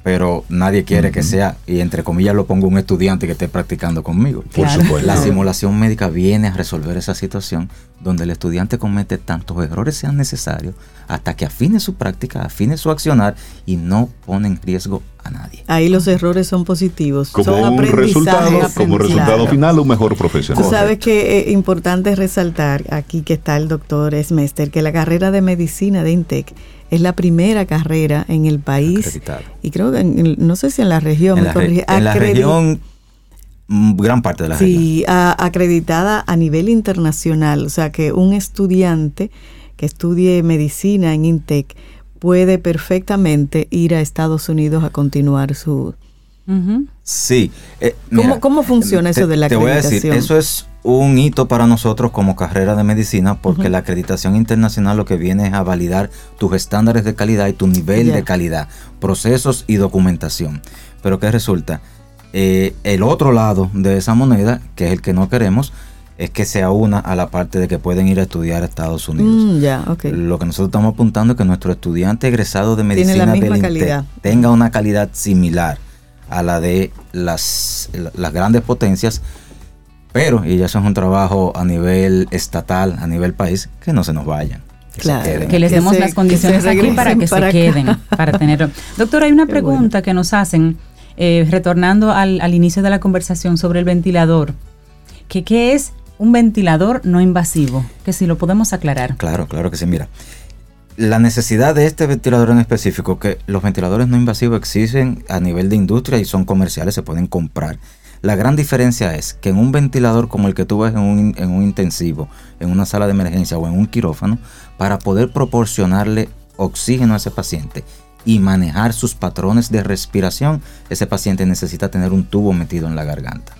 pero nadie quiere que sea, y entre comillas lo pongo un estudiante que esté practicando conmigo. Por supuesto. La simulación médica viene a resolver esa situación donde el estudiante comete tantos errores sean necesarios hasta que afine su práctica, afine su accionar y no pone en riesgo a nadie. Ahí los errores son positivos. Como son un resultado, como resultado final, un mejor profesional. Tú sabes que es importante resaltar aquí que está el doctor Esmester, que la carrera de medicina de INTEC es la primera carrera en el país. Y creo que, no sé si en la región, en, la, región, mm, gran parte de la región. Sí, acreditada a nivel internacional. O sea, que un estudiante que estudie medicina en INTEC puede perfectamente ir a Estados Unidos a continuar su... Sí. Eh, ¿Cómo, funciona eso de la acreditación? Te voy a decir, eso es un hito para nosotros como carrera de medicina porque la acreditación internacional lo que viene es a validar tus estándares de calidad y tu nivel de calidad, procesos y documentación. Pero ¿qué resulta? Eh, el otro lado de esa moneda, que es el que no queremos, es que sea una a la parte de que pueden ir a estudiar a Estados Unidos. Mm, lo que nosotros estamos apuntando es que nuestro estudiante egresado de medicina del tenga una calidad similar a la de las, las grandes potencias pero, y ya eso es un trabajo a nivel estatal, a nivel país, que no se nos vayan. Que, que les demos las condiciones aquí para que se queden, para tener. Doctor, hay una pregunta que nos hacen, eh, retornando al, al, inicio de la conversación sobre el ventilador. Que, ¿Qué es un ventilador no invasivo? Que si lo podemos aclarar. Claro, claro que sí. Mira, la necesidad de este ventilador en específico, que los ventiladores no invasivos existen a nivel de industria y son comerciales, se pueden comprar. La gran diferencia es que en un ventilador como el que tú ves en un, intensivo, en una sala de emergencia o en un quirófano, para poder proporcionarle oxígeno a ese paciente y manejar sus patrones de respiración, ese paciente necesita tener un tubo metido en la garganta.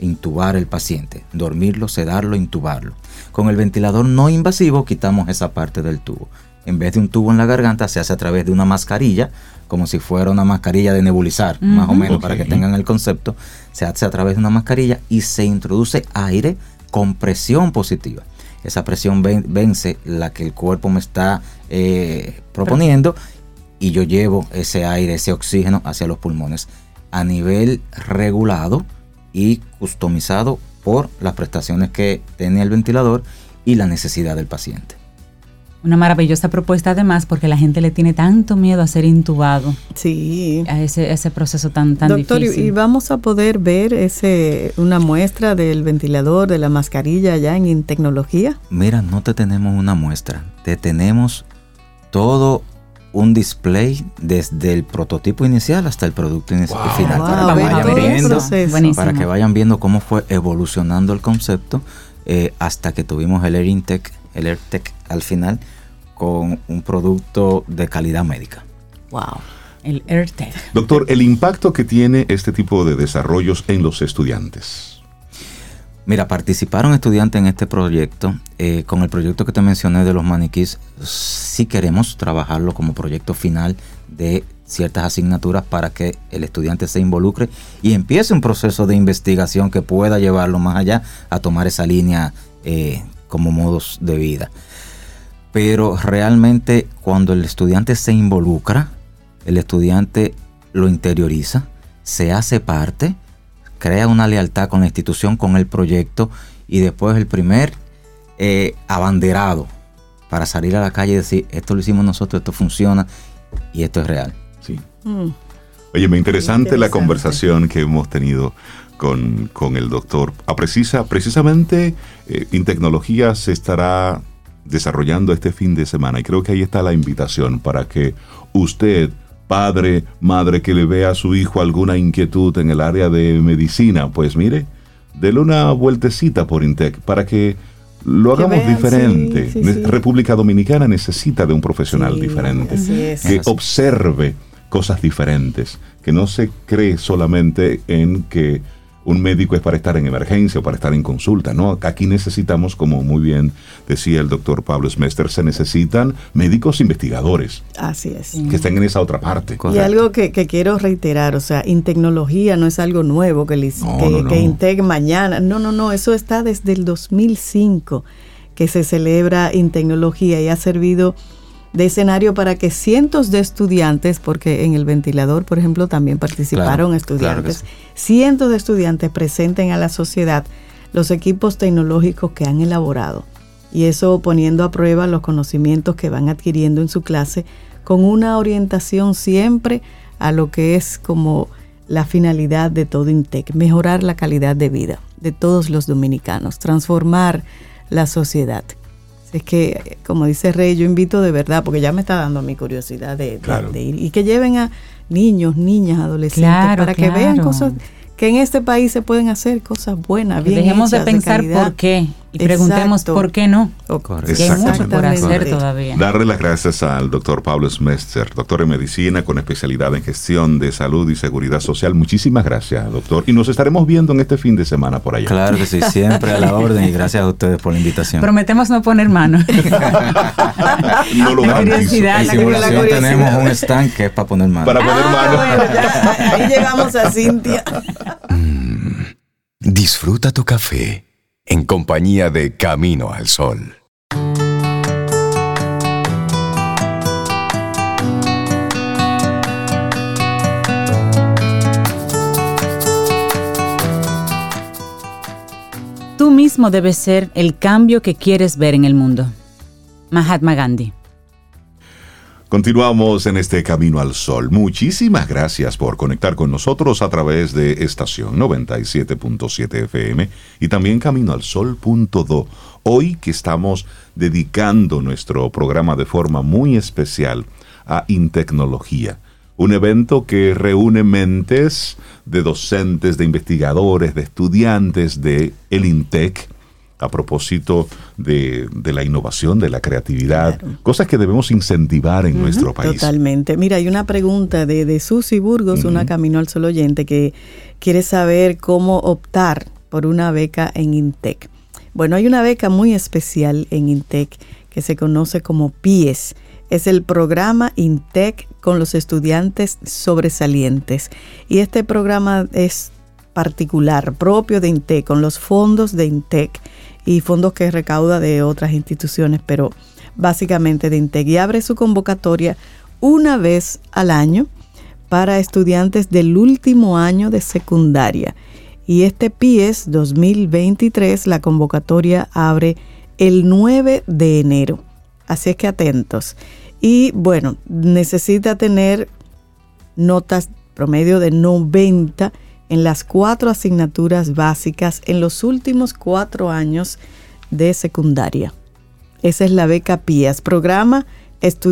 Intubar el paciente, dormirlo, sedarlo, intubarlo. Con el ventilador no invasivo quitamos esa parte del tubo. En vez de un tubo en la garganta se hace a través de una mascarilla como si fuera una mascarilla de nebulizar, más o menos, para que tengan el concepto. Se hace a través de una mascarilla y se introduce aire con presión positiva. Esa presión vence la que el cuerpo me está eh, proponiendo y yo llevo ese aire, ese oxígeno hacia los pulmones a nivel regulado y customizado por las prestaciones que tiene el ventilador y la necesidad del paciente. Una maravillosa propuesta además porque la gente le tiene tanto miedo a ser intubado. Sí. A ese, ese proceso tan, tan Doctor, difícil. y vamos a poder ver ese una muestra del ventilador, de la mascarilla ya en tecnología. Mira, no te tenemos una muestra, te tenemos todo un display desde el prototipo inicial hasta el producto inicial Wow. final Wow, para, que vayan viendo, para que vayan viendo cómo fue evolucionando el concepto eh, hasta que tuvimos el Air Intake, el AirTech al final con un producto de calidad médica. Wow. El AirTech. Doctor, el impacto que tiene este tipo de desarrollos en los estudiantes. Mira, participaron estudiantes en este proyecto. eh, con el proyecto que te mencioné de los maniquís, sí queremos trabajarlo como proyecto final de ciertas asignaturas para que el estudiante se involucre y empiece un proceso de investigación que pueda llevarlo más allá a tomar esa línea eh, como modos de vida. Pero realmente cuando el estudiante se involucra, el estudiante lo interioriza, se hace parte, crea una lealtad con la institución, con el proyecto y después el primer eh, abanderado para salir a la calle y decir, esto lo hicimos nosotros, esto funciona y esto es real. Sí. Mm. Oye, me interesante, la conversación que hemos tenido con, con el doctor. A precisa, precisamente, eh, Intecnología se estará desarrollando este fin de semana y creo que ahí está la invitación para que usted, padre, madre, que le vea a su hijo alguna inquietud en el área de medicina, pues mire, dele una vueltecita por Intec para que lo hagamos vean, diferente. sí, sí, sí. República Dominicana necesita de un profesional diferente es. que observe cosas diferentes, que no se cree solamente en que un médico es para estar en emergencia o para estar en consulta, ¿no? Aquí necesitamos, como muy bien decía el doctor Pablo Smester, se necesitan médicos investigadores Así es. que estén en esa otra parte. Y algo que, que quiero reiterar, o sea, Intecnología no es algo nuevo que, le- No, que, no, no. que Intec mañana. No, no, no, eso está desde el 2005 que se celebra Intecnología y ha servido de escenario para que cientos de estudiantes, porque en el ventilador, por ejemplo, también participaron Claro, estudiantes, claro cientos de estudiantes presenten a la sociedad los equipos tecnológicos que han elaborado y eso poniendo a prueba los conocimientos que van adquiriendo en su clase con una orientación siempre a lo que es como la finalidad de todo INTEC, mejorar la calidad de vida de todos los dominicanos, transformar la sociedad. Es que, como dice Rey, yo invito de verdad, porque ya me está dando mi curiosidad de, de- Claro. de ir, y que lleven a niños, niñas, adolescentes, Claro, para que vean cosas que en este país se pueden hacer cosas buenas, bien Dejemos de pensar calidad. por qué y preguntemos Exacto. por qué no. Que hay mucho por hacer todavía. Darle las gracias al doctor Pablo Smester, doctor en medicina con especialidad en gestión de salud y seguridad social. Muchísimas gracias, doctor. Y nos estaremos viendo en este fin de semana por allá. Claro que sí, siempre a la orden y gracias a ustedes por la invitación. Prometemos no poner mano. No lo La curiosidad, la curiosidad. tenemos un stand que es para poner mano. Para poner Ah, mano. bueno, ya, ahí llegamos a Cintia. Disfruta tu café en compañía de Camino al Sol. Tú mismo debes ser el cambio que quieres ver en el mundo. Mahatma Gandhi. Continuamos en este Camino al Sol. Muchísimas gracias por conectar con nosotros a través de estación 97.7 FM y también Camino al Sol.do. Hoy que estamos dedicando nuestro programa de forma muy especial a Intecnología, un evento que reúne mentes de docentes, de investigadores, de estudiantes de el INTEC a propósito de, de la innovación, de la creatividad, Claro. cosas que debemos incentivar en nuestro país. Totalmente. Mira, hay una pregunta de, de Susi Burgos, una Camino al Sol oyente, que quiere saber cómo optar por una beca en INTEC. Bueno, hay una beca muy especial en INTEC que se conoce como PIES. Es el programa INTEC con los estudiantes sobresalientes. Y este programa es particular, propio de INTEC, con los fondos de INTEC y fondos que recauda de otras instituciones, pero básicamente de INTEC. Y abre su convocatoria una vez al año para estudiantes del último año de secundaria. Y este PIES 2023, la convocatoria abre el 9 de enero. Así es que atentos. Y bueno, necesita tener notas promedio de 90 en las cuatro asignaturas básicas en los últimos cuatro años de secundaria. Esa es la beca PIAS, programa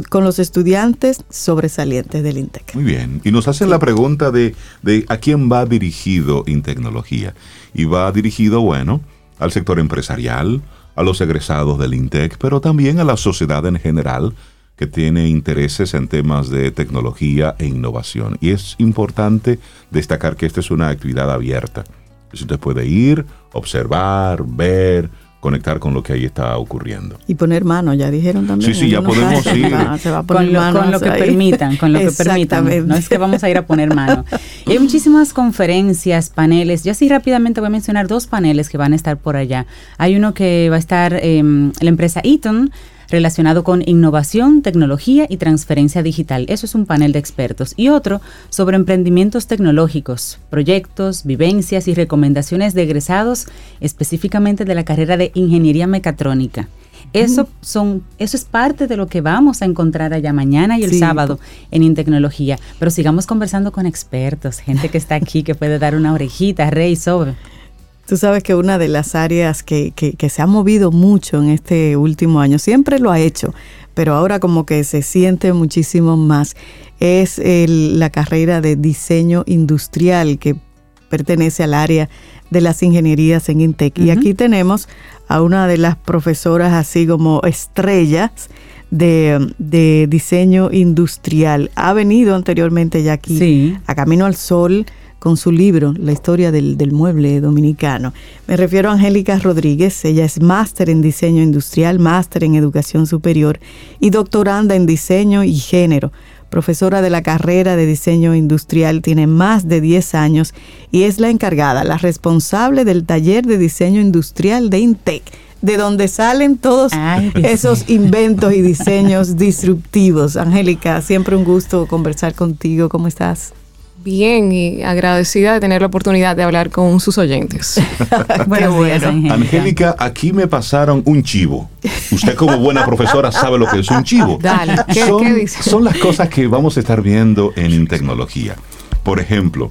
con los estudiantes sobresalientes del INTEC. Muy bien. Y nos hacen la pregunta de, a quién va dirigido Intecnología. Y va dirigido, bueno, al sector empresarial, a los egresados del INTEC, pero también a la sociedad en general que tiene intereses en temas de tecnología e innovación. Y es importante destacar que esta es una actividad abierta. Usted puede ir, observar, ver, conectar con lo que ahí está ocurriendo. Y poner mano, ya dijeron también. Sí, sí, ya podemos ir. con, lo, que permitan, con lo que permitan. No es que vamos a ir a poner mano. hay muchísimas conferencias, paneles. Yo así rápidamente voy a mencionar dos paneles que van a estar por allá. Hay uno que va a estar em, la empresa Eaton relacionado con innovación, tecnología y transferencia digital. Eso es un panel de expertos. Y otro sobre emprendimientos tecnológicos, proyectos, vivencias y recomendaciones de egresados específicamente de la carrera de ingeniería mecatrónica. Eso, son, eso es parte de lo que vamos a encontrar allá mañana y el sábado en Intecnología. Pero sigamos conversando con expertos, gente que está aquí, que puede dar una orejita, Rey, sobre. Tú sabes que una de las áreas que, que, se ha movido mucho en este último año, siempre lo ha hecho, pero ahora como que se siente muchísimo más, es la carrera de diseño industrial que pertenece al área de las ingenierías en INTEC. Y aquí tenemos a una de las profesoras así como estrellas de, de diseño industrial. Ha venido anteriormente ya aquí a Camino al Sol con su libro La historia del, mueble dominicano. Me refiero a Angélica Rodríguez, ella es máster en diseño industrial, máster en educación superior y doctoranda en diseño y género. Profesora de la carrera de diseño industrial, tiene más de 10 años y es la encargada, la responsable del taller de diseño industrial de INTEC de donde salen todos esos inventos y diseños disruptivos. Angélica, siempre un gusto conversar contigo. ¿Cómo estás? Bien y agradecida de tener la oportunidad de hablar con sus oyentes. bueno, Angélica, aquí me pasaron un chivo. Usted como buena profesora sabe lo que es un chivo. Dale, ¿qué, son, son las cosas que vamos a estar viendo en tecnología. Por ejemplo,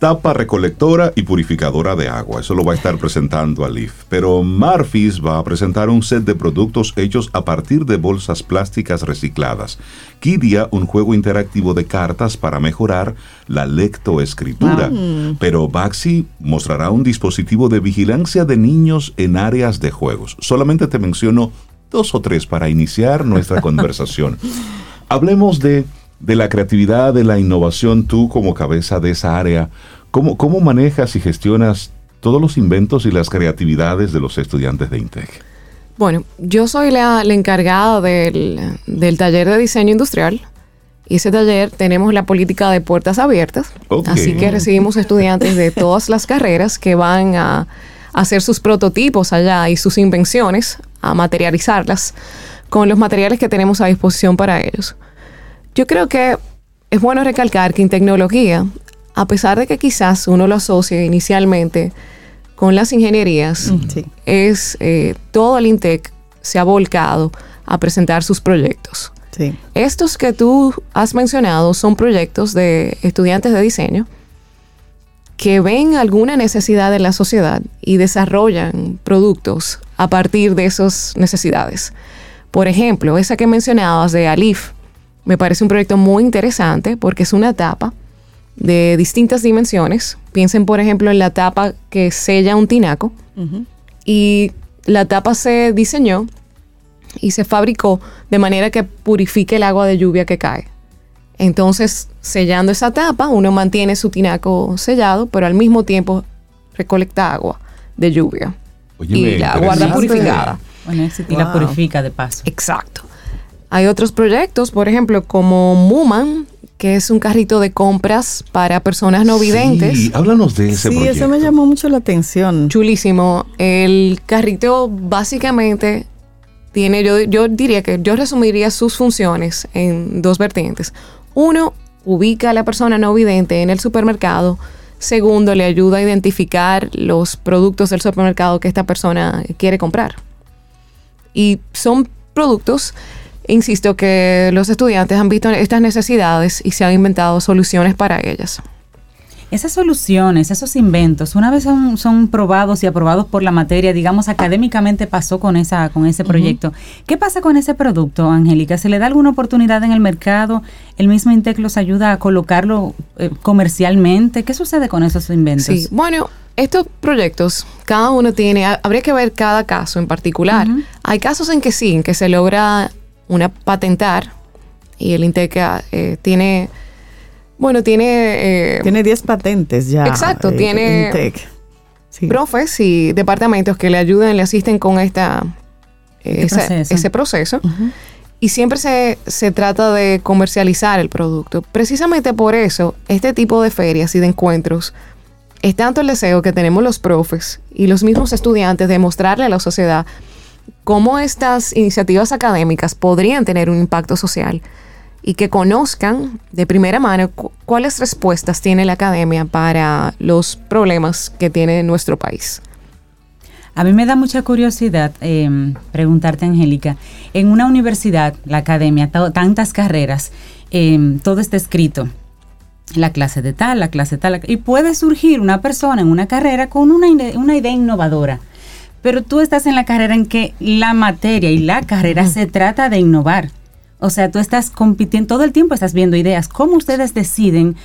tapa recolectora y purificadora de agua. Eso lo va a estar presentando Alif. Pero Marfis va a presentar un set de productos hechos a partir de bolsas plásticas recicladas. Kidia, un juego interactivo de cartas para mejorar la lectoescritura. Pero Baxi mostrará un dispositivo de vigilancia de niños en áreas de juegos. Solamente te menciono dos o tres para iniciar nuestra conversación. Hablemos de de la creatividad, de la innovación, tú como cabeza de esa área, ¿cómo, cómo manejas y gestionas todos los inventos y las creatividades de los estudiantes de INTEC? Bueno, yo soy la, encargada del, taller de diseño industrial. Y ese taller tenemos la política de puertas abiertas. Así que recibimos estudiantes de todas las carreras que van a hacer sus prototipos allá y sus invenciones, a materializarlas con los materiales que tenemos a disposición para ellos. Yo creo que es bueno recalcar que en tecnología, a pesar de que quizás uno lo asocie inicialmente con las ingenierías, mm, es eh, todo el INTEC se ha volcado a presentar sus proyectos. Estos que tú has mencionado son proyectos de estudiantes de diseño que ven alguna necesidad en la sociedad y desarrollan productos a partir de esas necesidades. Por ejemplo, esa que mencionabas de Alif, me parece un proyecto muy interesante porque es una tapa de distintas dimensiones. Piensen, por ejemplo, en la tapa que sella un tinaco. Y la tapa se diseñó y se fabricó de manera que purifique el agua de lluvia que cae. Entonces, sellando esa tapa, uno mantiene su tinaco sellado, pero al mismo tiempo recolecta agua de lluvia. y la guarda purificada. y la purifica de paso. Exacto. Hay otros proyectos, por ejemplo, como Muman, que es un carrito de compras para personas no videntes. Sí, háblanos de ese proyecto. Sí, eso me llamó mucho la atención. Chulísimo. El carrito básicamente tiene, yo, yo diría que yo resumiría sus funciones en dos vertientes. Uno, ubica a la persona no vidente en el supermercado. Segundo, le ayuda a identificar los productos del supermercado que esta persona quiere comprar. Y son productos. Insisto que los estudiantes han visto estas necesidades y se han inventado soluciones para ellas. Esas soluciones, esos inventos, una vez son, probados y aprobados por la materia, digamos académicamente pasó con esa con ese proyecto. ¿Qué pasa con ese producto, Angélica? ¿Se le da alguna oportunidad en el mercado? ¿El mismo Intec los ayuda a colocarlo eh, comercialmente? ¿Qué sucede con esos inventos? Sí, bueno, estos proyectos, cada uno tiene, habría que ver cada caso en particular. Hay casos en que sí, en que se logra una patentar y el INTEC eh, tiene bueno, tiene... Eh, tiene 10 patentes ya. Exacto, eh, tiene profes y departamentos que le ayudan, le asisten con esta, este ese proceso. Y siempre se, se trata de comercializar el producto. Precisamente por eso, este tipo de ferias y de encuentros es tanto el deseo que tenemos los profes y los mismos estudiantes de mostrarle a la sociedad cómo estas iniciativas académicas podrían tener un impacto social y que conozcan de primera mano cuáles respuestas tiene la academia para los problemas que tiene nuestro país. A mí me da mucha curiosidad em, preguntarte, Angélica, en una universidad, la academia, tantas carreras, em, todo está escrito, la clase de tal, la clase de tal, y puede surgir una persona en una carrera con una idea innovadora, pero tú estás en la carrera en que la materia y la carrera se trata de innovar o sea, tú estás compitiendo, todo el tiempo estás viendo ideas. ¿Cómo ustedes deciden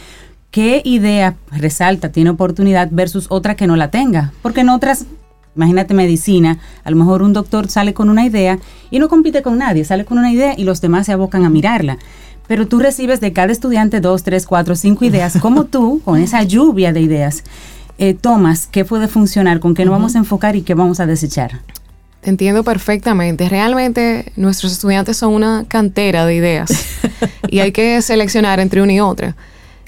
qué idea resalta, tiene oportunidad versus otra que no la tenga? Porque en otras, imagínate medicina, a lo mejor un doctor sale con una idea y no compite con nadie, sale con una idea y los demás se abocan a mirarla. Pero tú recibes de cada estudiante dos, tres, cuatro, cinco ideas. ¿Cómo tú, con esa lluvia de ideas, eh, tomas qué puede funcionar, con qué nos vamos a enfocar y qué vamos a desechar? entiendo perfectamente. Realmente nuestros estudiantes son una cantera de ideas y hay que seleccionar entre una y otra.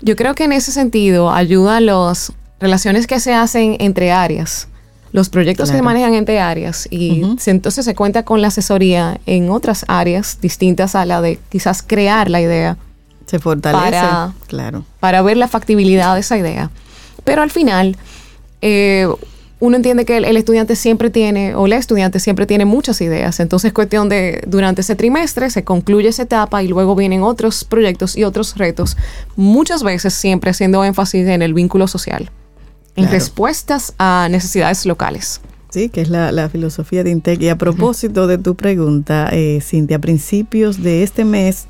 Yo creo que en ese sentido ayuda a las relaciones que se hacen entre áreas, los proyectos que se manejan entre áreas y entonces se cuenta con la asesoría en otras áreas distintas a la de quizás crear la idea. Se fortalece, claro. Para ver la factibilidad de esa idea. Pero al final, eh, uno entiende que el, estudiante siempre tiene, o la estudiante siempre tiene muchas ideas. Entonces es cuestión de, durante ese trimestre se concluye esa etapa y luego vienen otros proyectos y otros retos, muchas veces siempre haciendo énfasis en el vínculo social, en respuestas a necesidades locales. Sí, que es la, filosofía de INTEC. Y a propósito de tu pregunta, eh, Cintia, a principios de este mes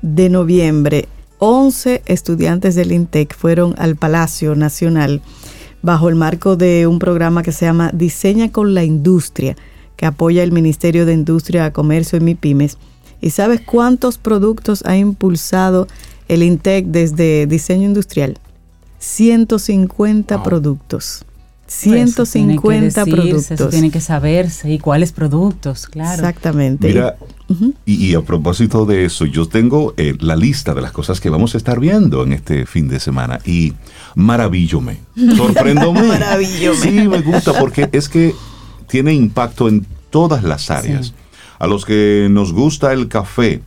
de noviembre, 11 estudiantes del INTEC fueron al Palacio Nacional bajo el marco de un programa que se llama Diseña con la Industria, que apoya el Ministerio de Industria, Comercio y MIPIMES. ¿Y sabes cuántos productos ha impulsado el INTEC desde diseño industrial? 150 productos. 150 pues productos. Eso tiene que saberse y cuáles productos, claro. Exactamente. Mira, y, a propósito de eso, yo tengo eh, la lista de las cosas que vamos a estar viendo en este fin de semana y maravillome, sorprendome. maravillome. Sí, me gusta porque es que tiene impacto en todas las áreas. A los que nos gusta el café,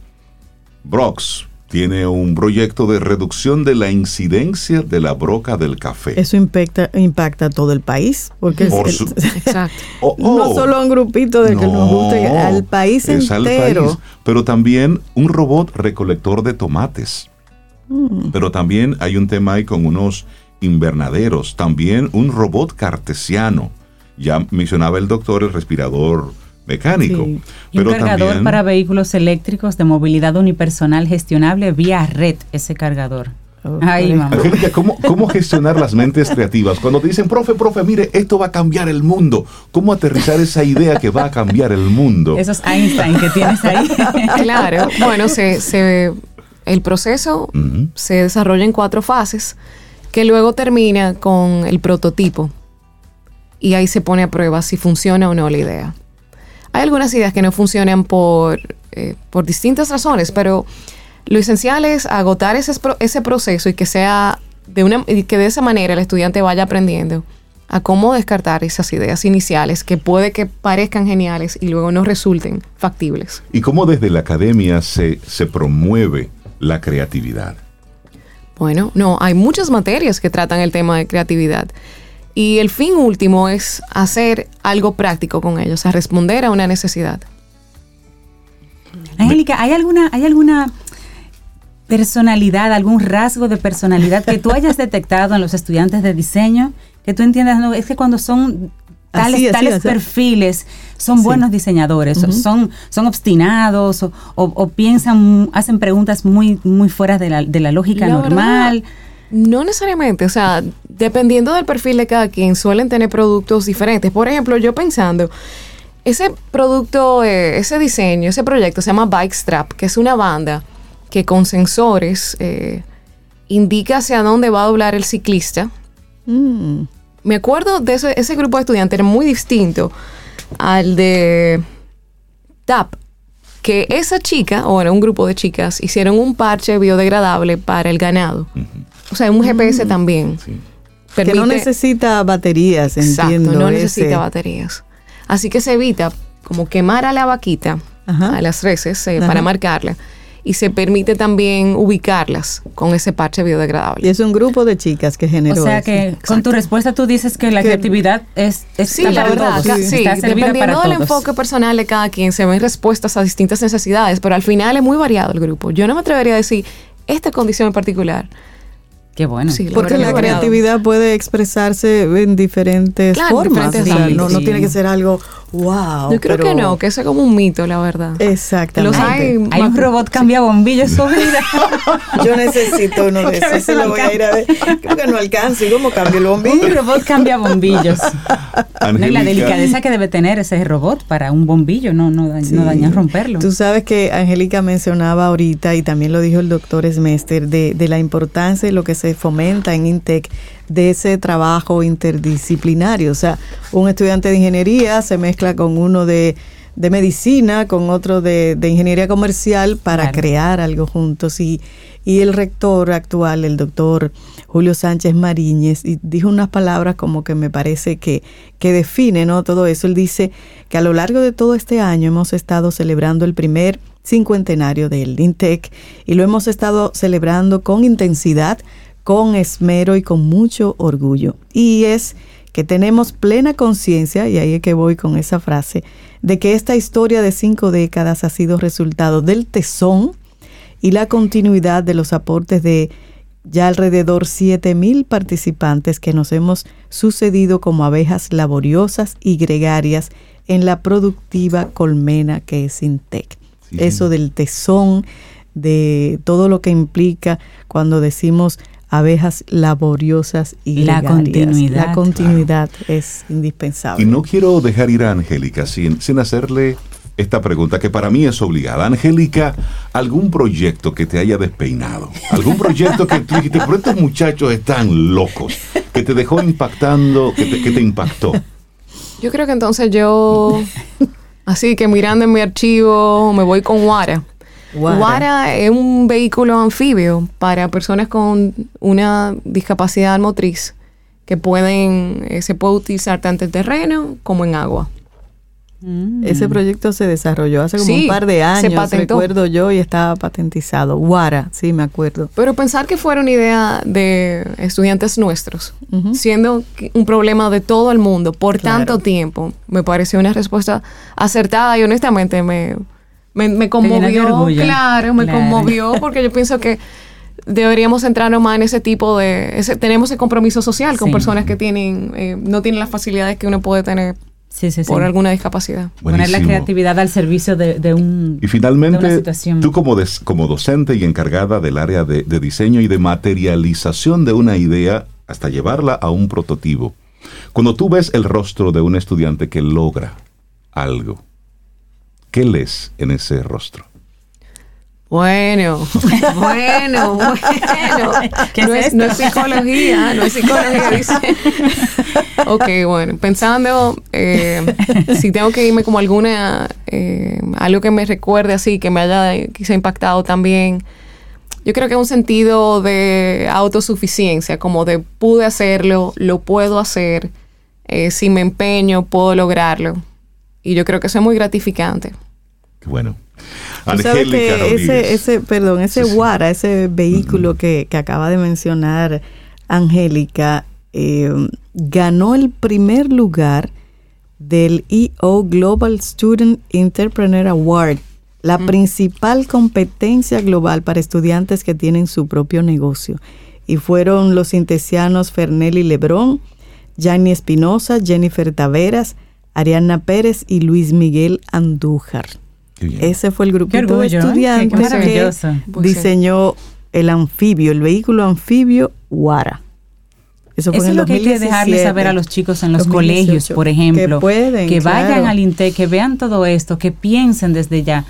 Brox, tiene un proyecto de reducción de la incidencia de la broca del café. Eso impacta, impacta a todo el país, porque Exacto. Oh, no oh. solo a un grupito de que nos guste, al país entero. pero también un robot recolector de tomates. Mm. Pero también hay un tema ahí con unos invernaderos, también un robot cartesiano. Ya mencionaba el doctor el respirador mecánico. Pero un cargador para vehículos eléctricos de movilidad unipersonal gestionable vía red, ese cargador. Ay, mamá. Angélica, ¿cómo, ¿cómo, gestionar las mentes creativas? Cuando te dicen, profe, profe, mire, esto va a cambiar el mundo. ¿Cómo aterrizar esa idea que va a cambiar el mundo? Esos Einstein que tienes ahí. claro. Bueno, se, el proceso se desarrolla en cuatro fases que luego termina con el prototipo. Y ahí se pone a prueba si funciona o no la idea. Hay algunas ideas que no funcionan por, eh, por distintas razones, pero lo esencial es agotar ese, ese proceso y que sea de una que de esa manera el estudiante vaya aprendiendo a cómo descartar esas ideas iniciales que puede que parezcan geniales y luego no resulten factibles. ¿Y cómo desde la academia se, se promueve la creatividad? Bueno, no, hay muchas materias que tratan el tema de creatividad. Y el fin último es hacer algo práctico con ellos, a responder a una necesidad. Angélica, ¿hay alguna, ¿hay alguna personalidad, algún rasgo de personalidad que tú hayas detectado en los estudiantes de diseño? Que tú entiendas, no, es que cuando son tales, tales perfiles son buenos diseñadores, son, son obstinados o, piensan, hacen preguntas muy, muy fuera de la, de la lógica normal. No necesariamente, o sea, dependiendo del perfil de cada quien, suelen tener productos diferentes. Por ejemplo, yo pensando, ese producto, eh, ese diseño, ese proyecto se llama Bike Strap, que es una banda que con sensores eh, indica hacia dónde va a doblar el ciclista. Mm. Me acuerdo de ese, ese grupo de estudiantes, era muy distinto al de TAP, que esa chica, o era un grupo de chicas, hicieron un parche biodegradable para el ganado. O sea, un GPS mm. también. que no necesita baterías, entiendo. no necesita baterías. Así que se evita como quemar a la vaquita, a las reses, eh, para marcarla y se permite también ubicarlas con ese parche biodegradable. Y es un grupo de chicas que generó. O sea que con tu respuesta tú dices que la creatividad es, es sí, la verdad, sí. dependiendo del enfoque personal de cada quien se ven respuestas a distintas necesidades, pero al final es muy variado el grupo. Yo no me atrevería a decir esta condición en particular Qué bueno. Porque la creatividad puede expresarse en diferentes formas. no, no, tiene que ser algo wow. Yo creo que no, que es como un mito, la verdad. Exactamente. hay, hay un robot cambia bombillos su vida. Yo necesito uno de esos. Se lo voy a ir a ver. Creo que no alcance. ¿Cómo cambia el bombillo? Un robot cambia bombillos. No, la delicadeza que debe tener ese robot para un bombillo, no, no, no dañar romperlo. Tú sabes que Angélica mencionaba ahorita, y también lo dijo el doctor Smester, de, de la importancia de lo que se fomenta en INTEC de ese trabajo interdisciplinario. O sea, un estudiante de ingeniería se mezcla con uno de, medicina, con otro de, ingeniería comercial para crear algo juntos. Y, y el rector actual, el doctor Julio Sánchez Mariñez, dijo unas palabras como que me parece que, que define ¿no? todo eso. Él dice que a lo largo de todo este año hemos estado celebrando el primer cincuentenario del INTEC y lo hemos estado celebrando con intensidad con esmero y con mucho orgullo. Y es que tenemos plena conciencia, y ahí es que voy con esa frase, de que esta historia de cinco décadas ha sido resultado del tesón y la continuidad de los aportes de ya alrededor mil participantes que nos hemos sucedido como abejas laboriosas y gregarias en la productiva colmena que es Intec. Eso del tesón, de todo lo que implica cuando decimos abejas laboriosas y la continuidad. La continuidad es indispensable. Y no quiero dejar ir a Angélica sin, sin hacerle esta pregunta que para mí es obligada. Angélica, ¿algún proyecto que te haya despeinado? ¿Algún proyecto que tú dijiste, pero estos muchachos están locos? Que te dejó impactando, que te, que te impactó. Yo creo que entonces yo, así que mirando en mi archivo, me voy con Wara. Wara. es un vehículo anfibio para personas con una discapacidad motriz que pueden, eh, se puede utilizar tanto en terreno como en agua. Mm. Ese proyecto se desarrolló hace como un par de años, recuerdo yo, y estaba patentizado. Wara, sí, me acuerdo. Pero pensar que fuera una idea de estudiantes nuestros, siendo un problema de todo el mundo por tanto tiempo, me pareció una respuesta acertada y honestamente me, me, conmovió, claro, me conmovió porque yo pienso que deberíamos centrarnos más en ese tipo de, ese, tenemos ese compromiso social con personas que tienen, eh, no tienen las facilidades que uno puede tener por alguna discapacidad. Poner la creatividad al servicio de, un Y finalmente, tú como, como docente y encargada del área de, de diseño y de materialización de una idea hasta llevarla a un prototipo, cuando tú ves el rostro de un estudiante que logra algo, ¿Qué lees en ese rostro? Bueno, bueno, bueno. no, es, no, es, psicología, no es psicología, dice. ok, bueno, pensando, eh, si tengo que irme como alguna, eh, algo que me recuerde así, que me haya quizá impactado también, yo creo que es un sentido de autosuficiencia, como de pude hacerlo, lo puedo hacer, eh, si me empeño, puedo lograrlo. Y yo creo que eso es muy gratificante. Bueno. Angélica ese, ese, perdón, ese Guara, ese vehículo que, acaba de mencionar Angélica, eh, ganó el primer lugar del EO Global Student Entrepreneur Award la principal competencia global para estudiantes que tienen su propio negocio. Y fueron los intesianos Fernelli Lebrón, Gianni Espinosa, Jennifer Taveras, Ariana Pérez y Luis Miguel Andújar. Ese fue el grupo de ¿eh? estudiantes que diseñó el anfibio, el vehículo anfibio Wara. Eso, es lo que hay que dejarle saber a los chicos en los colegios, por ejemplo. Que, vayan al INTEC, que vean todo esto, que piensen desde ya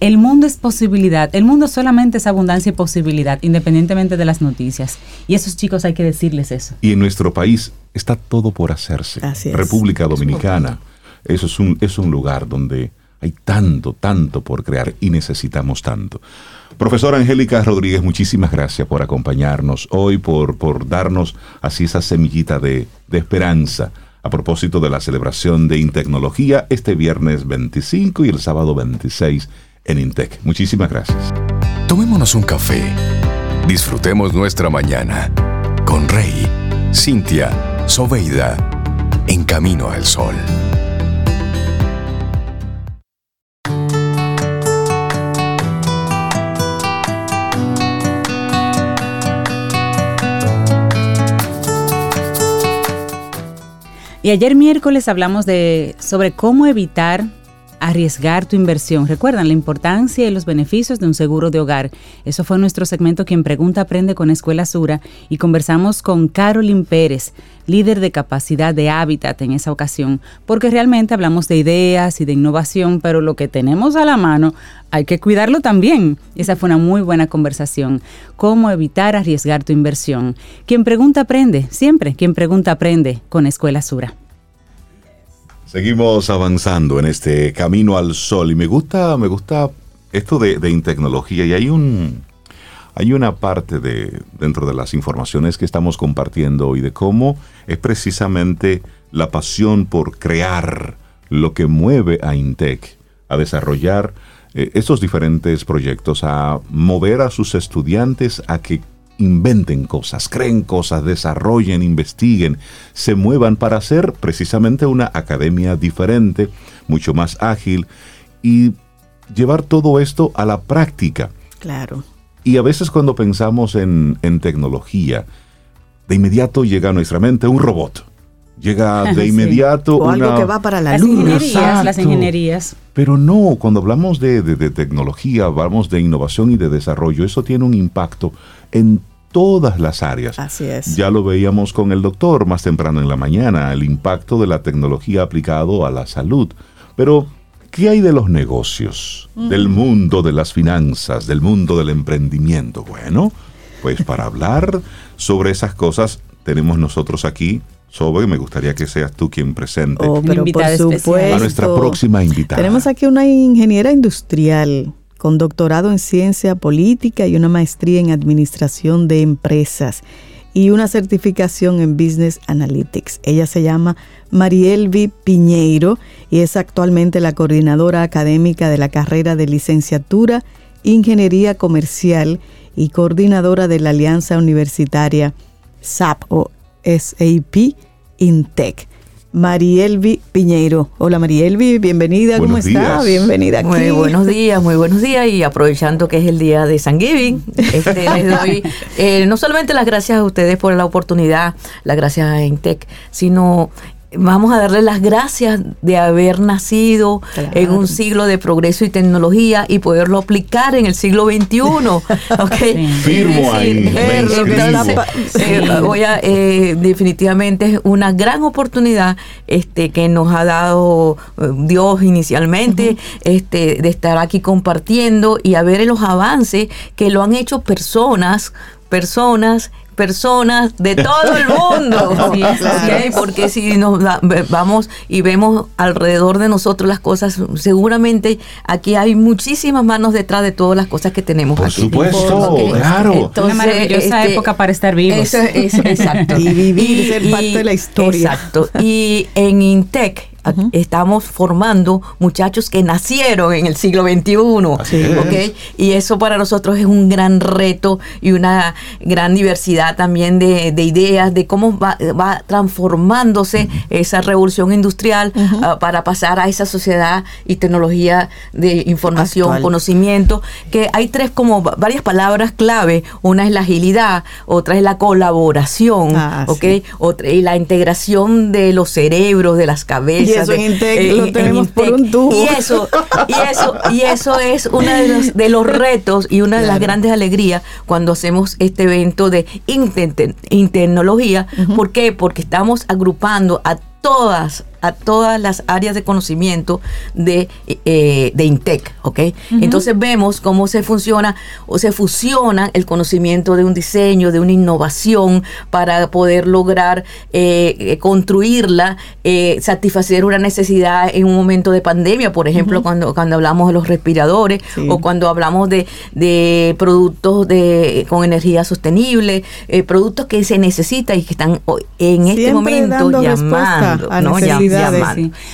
el mundo es posibilidad, el mundo solamente es abundancia y posibilidad, independientemente de las noticias. Y esos chicos hay que decirles eso. Y en nuestro país está todo por hacerse. República Dominicana, eso es un, es un lugar donde hay tanto, tanto por crear y necesitamos tanto. Profesora Angélica Rodríguez, muchísimas gracias por acompañarnos hoy, por, por darnos así esa semillita de, de esperanza a propósito de la celebración de Intecnología este viernes 25 y el sábado 26 en Intec. Muchísimas gracias. Tomémonos un café. Disfrutemos nuestra mañana con Rey, Cintia, Soveida, en camino al sol. Y ayer miércoles hablamos de sobre cómo evitar arriesgar tu inversión. Recuerdan la importancia y los beneficios de un seguro de hogar. Eso fue nuestro segmento Quien Pregunta Aprende con Escuela Sura y conversamos con Carolyn Pérez, líder de capacidad de hábitat en esa ocasión, porque realmente hablamos de ideas y de innovación, pero lo que tenemos a la mano hay que cuidarlo también. Esa fue una muy buena conversación. ¿Cómo evitar arriesgar tu inversión? Quien pregunta aprende, siempre quien pregunta aprende con Escuela Sura. Seguimos avanzando en este camino al sol y me gusta, me gusta esto de, de tecnología y hay un, hay una parte de dentro de las informaciones que estamos compartiendo hoy de cómo es precisamente la pasión por crear lo que mueve a Intec a desarrollar eh, estos diferentes proyectos, a mover a sus estudiantes a que inventen cosas, creen cosas, desarrollen, investiguen, se muevan para hacer precisamente una academia diferente, mucho más ágil y llevar todo esto a la práctica. Claro. Y a veces cuando pensamos en, tecnología, de inmediato llega a nuestra mente un robot. Llega de inmediato o algo que va para la las Ingenierías, las ingenierías. Pero no, cuando hablamos de, de, tecnología, hablamos de innovación y de desarrollo, eso tiene un impacto en todas las áreas. Así es. Ya lo veíamos con el doctor más temprano en la mañana, el impacto de la tecnología aplicado a la salud. Pero, ¿qué hay de los negocios, mm. del mundo de las finanzas, del mundo del emprendimiento? Bueno, pues para hablar sobre esas cosas tenemos nosotros aquí Sobe, me gustaría que seas tú quien presente oh, pero por supuesto. a nuestra próxima invitada. Tenemos aquí una ingeniera industrial con doctorado en ciencia política y una maestría en administración de empresas y una certificación en Business Analytics. Ella se llama Marielvi Piñeiro y es actualmente la coordinadora académica de la carrera de licenciatura Ingeniería Comercial y coordinadora de la Alianza Universitaria SAP o SAP INTEC. Marielvi Piñeiro. Hola Marielvi, bienvenida, ¿cómo está? Bienvenida aquí. Muy buenos días, muy buenos días y aprovechando que es el día de San Giving, este, les doy eh, no solamente las gracias a ustedes por la oportunidad, las gracias a Intec, sino vamos a darle las gracias de haber nacido en un siglo de progreso y tecnología y poderlo aplicar en el siglo XXI. ¿okay? Firmo ahí. voy a, eh, definitivamente es una gran oportunidad este, que nos ha dado eh, Dios inicialmente este, de estar aquí compartiendo y a ver los avances que lo han hecho personas personas personas de todo el mundo. Porque si nos vamos y vemos alrededor de nosotros las cosas, seguramente aquí hay muchísimas manos detrás de todas las cosas que tenemos Por Supuesto, claro. Una maravillosa este, época para estar vivos. exacto. y vivir, ser parte de la historia. Exacto. Y en Intec estamos formando muchachos que nacieron en el siglo XXI, ¿ok? Y eso para nosotros es un gran reto y una gran diversidad también de, ideas de cómo va, transformándose esa revolución industrial ah, para pasar a esa sociedad y tecnología de información, conocimiento, que hay tres como varias palabras clave, una es la agilidad, otra es la colaboración, ah, y la integración de los cerebros, de las cabezas, y eso en Intec lo tenemos por un tubo. Y eso, y eso, y eso es uno de los, de los retos y una de las grandes alegrías cuando hacemos este evento de Internología. ¿Por qué? Porque estamos agrupando a todas a todas las áreas de conocimiento de, eh, de INTEC, ¿ok? Entonces vemos cómo se funciona o se fusiona el conocimiento de un diseño, de una innovación para poder lograr eh, eh, construirla, satisfacer una necesidad en un momento de pandemia, por ejemplo, cuando, cuando hablamos de los respiradores o cuando hablamos de, de productos de, con energía sostenible, productos que se necesitan y que están en este momento llamando, ¿no?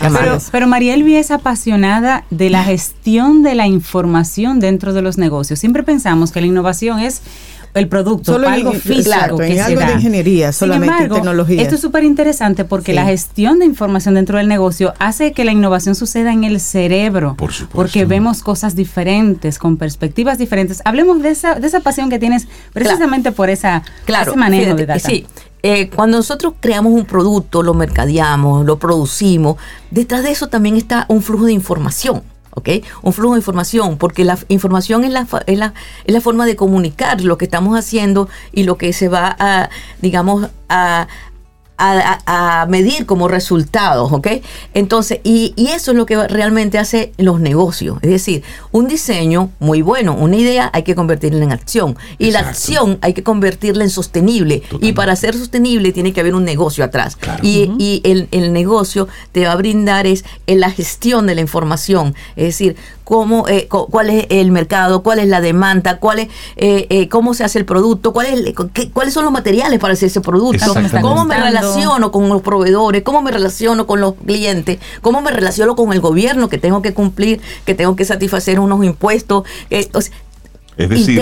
Pero, pero María Elvi es apasionada de la gestión de la información dentro de los negocios. Siempre pensamos que la innovación es el producto, algo físico que algo de ingeniería, solamente tecnología. Esto es súper interesante porque la gestión de información dentro del negocio hace que la innovación suceda en el cerebro. Por supuesto. Porque vemos cosas diferentes, con perspectivas diferentes. Hablemos de esa, de esa pasión que tienes precisamente por esa, ese manejo de data. Sí, eh, cuando nosotros creamos un producto, lo mercadeamos, lo producimos, detrás de eso también está un flujo de información. ¿ok? Un flujo de información, porque la información es la, es la, es la forma de comunicar lo que estamos haciendo y lo que se va a, digamos, a, a, medir como resultados, ¿ok? Entonces, y, eso es lo que realmente hace los negocios. Es decir, un diseño muy bueno, una idea hay que convertirla en acción. Y la acción hay que convertirla en sostenible. Y para ser sostenible tiene que haber un negocio atrás. Y, el, el, negocio te va a brindar es en la gestión de la información. Es decir, cómo, eh, cuál es el mercado, cuál es la demanda, cuál es, eh, eh, cómo se hace el producto, cuál es, cuáles son los materiales para hacer ese producto, cómo me relaciono con los proveedores, cómo me relaciono con los clientes, cómo me relaciono con el gobierno que tengo que cumplir, que tengo que satisfacer unos impuestos. Es decir,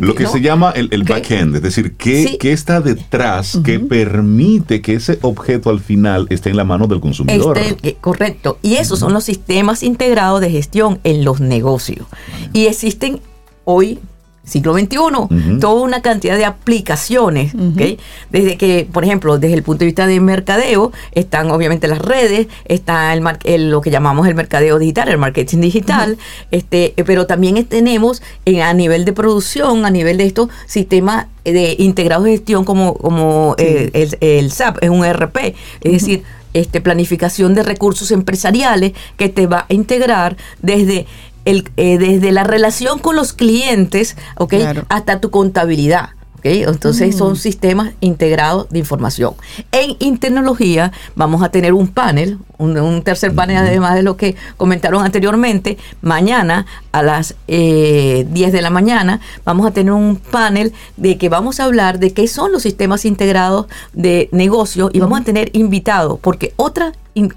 lo que se llama el, el back-end, es decir, ¿qué, está detrás que permite que ese objeto al final esté en la mano del consumidor? Este, eh, correcto. Y esos son los sistemas integrados de gestión en los negocios. Y existen hoy siglo XXI, toda una cantidad de aplicaciones, Desde que, por ejemplo, desde el punto de vista de mercadeo, están obviamente las redes, está el, lo que llamamos el mercadeo digital, el marketing digital, este, pero también tenemos a nivel de producción, a nivel de estos sistemas de integrados de gestión como, como eh, el, SAP, es un ERP, es decir, este, planificación de recursos empresariales que te va a integrar desde el, eh, desde la relación con los clientes, ¿ok? Hasta tu contabilidad. ¿ok? Entonces son mm. sistemas integrados de información. En Internología vamos a tener un panel, un, tercer panel además de lo que comentaron anteriormente. Mañana a las eh, 10 de la mañana vamos a tener un panel de que vamos a hablar de qué son los sistemas integrados de negocio y vamos a tener invitados, porque otra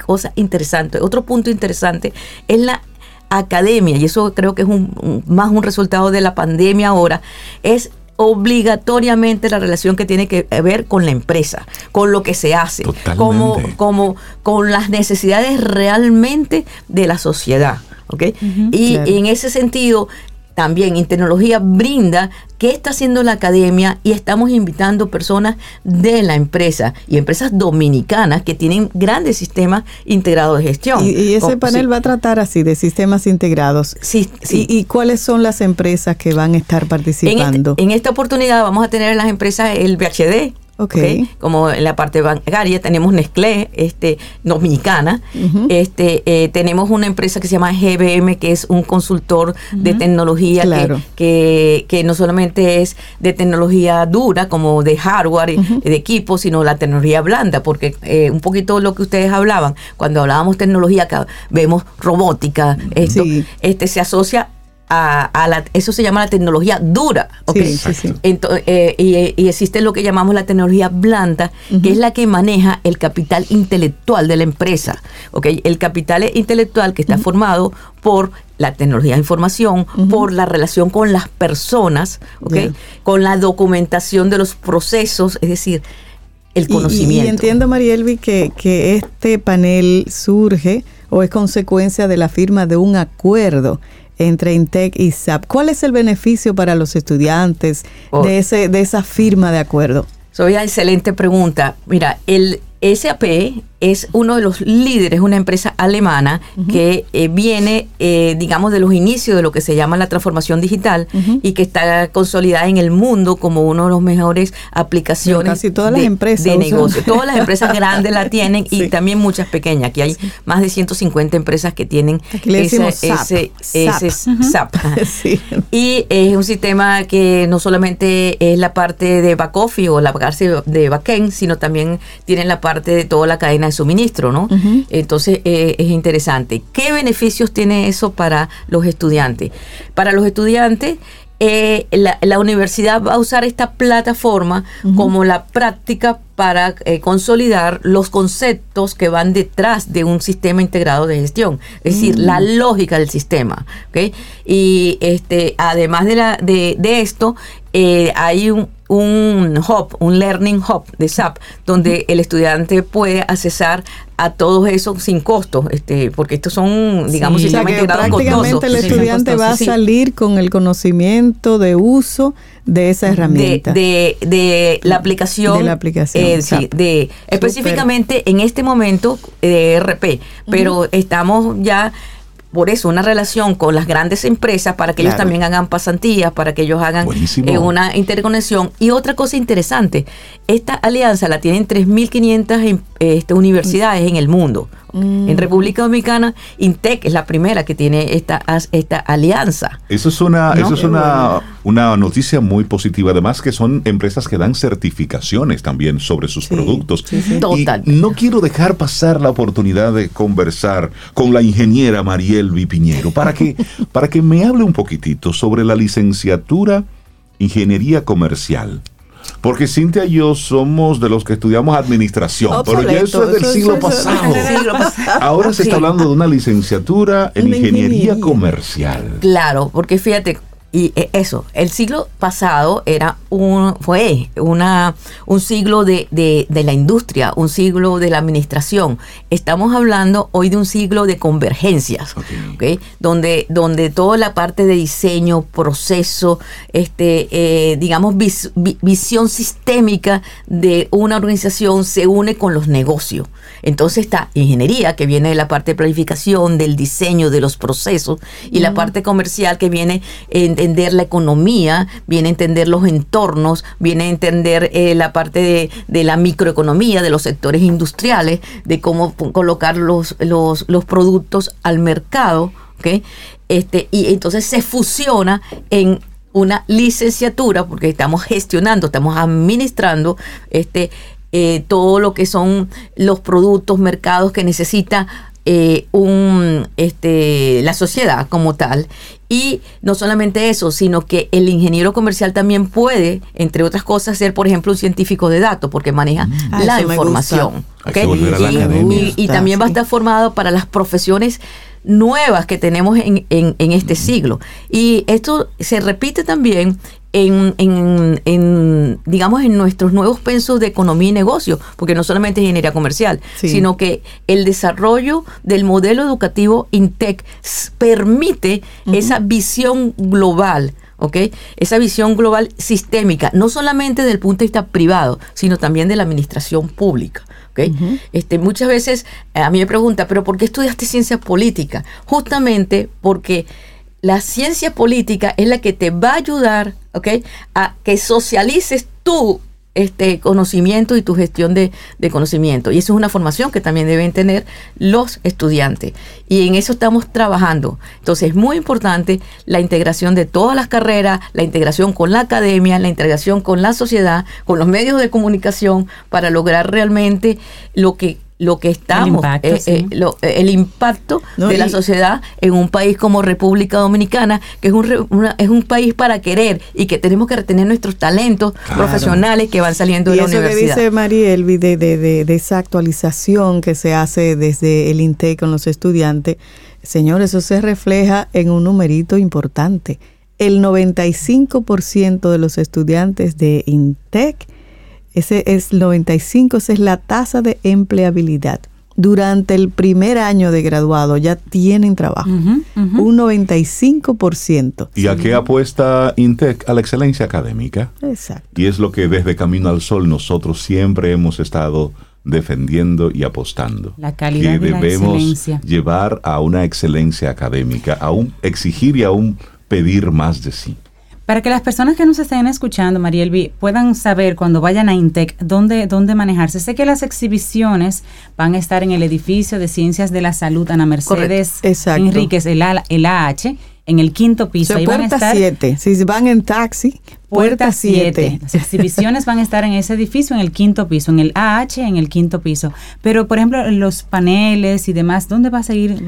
cosa interesante, otro punto interesante es la academia, y eso creo que es un, más un resultado de la pandemia ahora, es obligatoriamente la relación que tiene que ver con la empresa, con lo que se hace, como, como con las necesidades realmente de la sociedad. ¿okay? y en ese sentido, también Internología brinda qué está haciendo la academia y estamos invitando personas de la empresa y empresas dominicanas que tienen grandes sistemas integrados de gestión. Y, ese oh, panel va a tratar así de sistemas integrados. Sí, sí. ¿Y, cuáles son las empresas que van a estar participando? En, en esta oportunidad vamos a tener las empresas el VHD, Okay. Como en la parte bancaria tenemos Nestlé, este, dominicana. este, eh, tenemos una empresa que se llama GBM, que es un consultor de tecnología que, que, no solamente es de tecnología dura, como de hardware, de equipo, sino la tecnología blanda, porque eh, un poquito lo que ustedes hablaban, cuando hablábamos tecnología, vemos robótica, esto este, se asocia a, la, eso se llama la tecnología dura, ¿okay? Eh, y, existe lo que llamamos la tecnología blanda, que es la que maneja el capital intelectual de la empresa, ¿okay? El capital intelectual que está formado por la tecnología de información, por la relación con las personas, ¿okay? Con la documentación de los procesos, es decir, el conocimiento. Y, entiendo, Marielvi, que, que este panel surge o es consecuencia de la firma de un acuerdo entre Intec y SAP. ¿Cuál es el beneficio para los estudiantes oh. de, ese, de esa firma de acuerdo? Soy una excelente pregunta. Mira, el SAP es uno de los líderes, una empresa alemana que eh, viene, eh, digamos, de los inicios de lo que se llama la transformación digital y que está consolidada en el mundo como uno de los mejores aplicaciones casi todas las empresas de negocio. Todas las empresas grandes la tienen y también muchas pequeñas. Aquí hay más de 150 empresas que tienen ese, ese, ese, SAP. Y es un sistema que no solamente es la parte de back office o la parte de backend, sino también tiene la parte de toda la cadena de suministro, ¿no? Entonces eh, es interesante. ¿Qué beneficios tiene eso para los estudiantes? Para los estudiantes eh, la, universidad va a usar esta plataforma como la práctica para eh, consolidar los conceptos que van detrás de un sistema integrado de gestión, es decir, la mm. lógica del sistema. ¿okay? Y este, además de, la, de, de esto, hay un, un hub, un learning hub de SAP, donde el estudiante puede accesar a todos esos sin costo, este, porque estos son, digamos, sí. prácticamente el estudiante va a salir con el conocimiento de uso de esa herramienta. De, de, la aplicación. De la aplicación. Eh, sí, de, específicamente en este momento de eh, RP, pero estamos ya por eso una relación con las grandes empresas para que ellos también hagan pasantías, para que ellos hagan eh, una interconexión. Y otra cosa interesante, esta alianza la tienen 3.500 este, universidades en el mundo. En mm. República Dominicana, Intec es la primera que tiene esta, esta alianza. Eso es una, eso es una, una noticia muy positiva. Además que son empresas que dan certificaciones también sobre sus productos. Total. no quiero dejar pasar la oportunidad de conversar con la ingeniera Mariel Vipiñero para que, para que me hable un poquitito sobre la licenciatura Ingeniería Comercial. Porque Cintia y yo somos de los que estudiamos administración, pero ya eso es del siglo, pasado. Ahora se está hablando de una licenciatura en ingeniería comercial. Claro, porque fíjate, y eh, eso, el siglo pasado era un, fue una, un siglo de, de, la industria, un siglo de la administración. Estamos hablando hoy de un siglo de convergencias, Donde, donde toda la parte de diseño, proceso, este, eh, digamos, visión sistémica de una organización se une con los negocios. Entonces está ingeniería, que viene de la parte de planificación, del diseño, de los procesos, y la parte comercial que viene en entender la economía, viene a entender los entornos, viene a entender eh, la parte de, la microeconomía, de los sectores industriales, de cómo colocar los, los, productos al mercado, Este, y entonces se fusiona en una licenciatura, porque estamos gestionando, estamos administrando este, eh, todo lo que son los productos, mercados que necesita eh, un, este, la sociedad como tal. Y no solamente eso, sino que el ingeniero comercial también puede, entre otras cosas, ser, por ejemplo, un científico de datos, porque maneja mm. la ah, información. Y, también va a estar formado para las profesiones nuevas que tenemos en, en, este siglo. Y esto se repite también en, en, digamos, en nuestros nuevos pensos de economía y negocio, porque no solamente es ingeniería comercial, sino que el desarrollo del modelo educativo INTEC permite esa visión global. ¿ok? Esa visión global sistémica, no solamente del punto de vista privado, sino también de la administración pública. ¿ok? este, muchas veces eh, a mí me pregunta, ¿pero por qué estudiaste ciencia política? Justamente porque la ciencia política es la que te va a ayudar, ¿ok? A que socialices tú este conocimiento y tu gestión de, conocimiento. Y eso es una formación que también deben tener los estudiantes. Y en eso estamos trabajando. Entonces es muy importante la integración de todas las carreras, la integración con la academia, la integración con la sociedad, con los medios de comunicación, para lograr realmente lo que lo que estamos, el impacto, de la sociedad en un país como República Dominicana, que es un, es un país para querer y que tenemos que retener nuestros talentos profesionales que van saliendo de la universidad. Eso que dice María Elvi de, de, de, esa actualización que se hace desde el INTEC con los estudiantes, señor, eso se refleja en un numerito importante. El 95% de los estudiantes de INTEC ese es 95, esa es la tasa de empleabilidad. Durante el primer año de graduado ya tienen trabajo, un 95%. ¿Y a qué apuesta Intec? A la excelencia académica. Exacto. Y es lo que desde Camino al Sol nosotros siempre hemos estado defendiendo y apostando. La calidad que debemos llevar a una excelencia académica, a un exigir y aún pedir más de sí. Para que las personas que nos estén escuchando, Marielvi, puedan saber cuando vayan a Intec dónde, dónde manejarse. Sé que las exhibiciones van a estar en el edificio de Ciencias de la Salud Ana Mercedes Enríquez, el, el AH, en el quinto piso. Puerta van a estar 7. Si van en taxi, puerta 7. Las exhibiciones van a estar en ese edificio, en el quinto piso, en el AH, en el quinto piso. Pero, por ejemplo, los paneles y demás, ¿dónde va a seguir?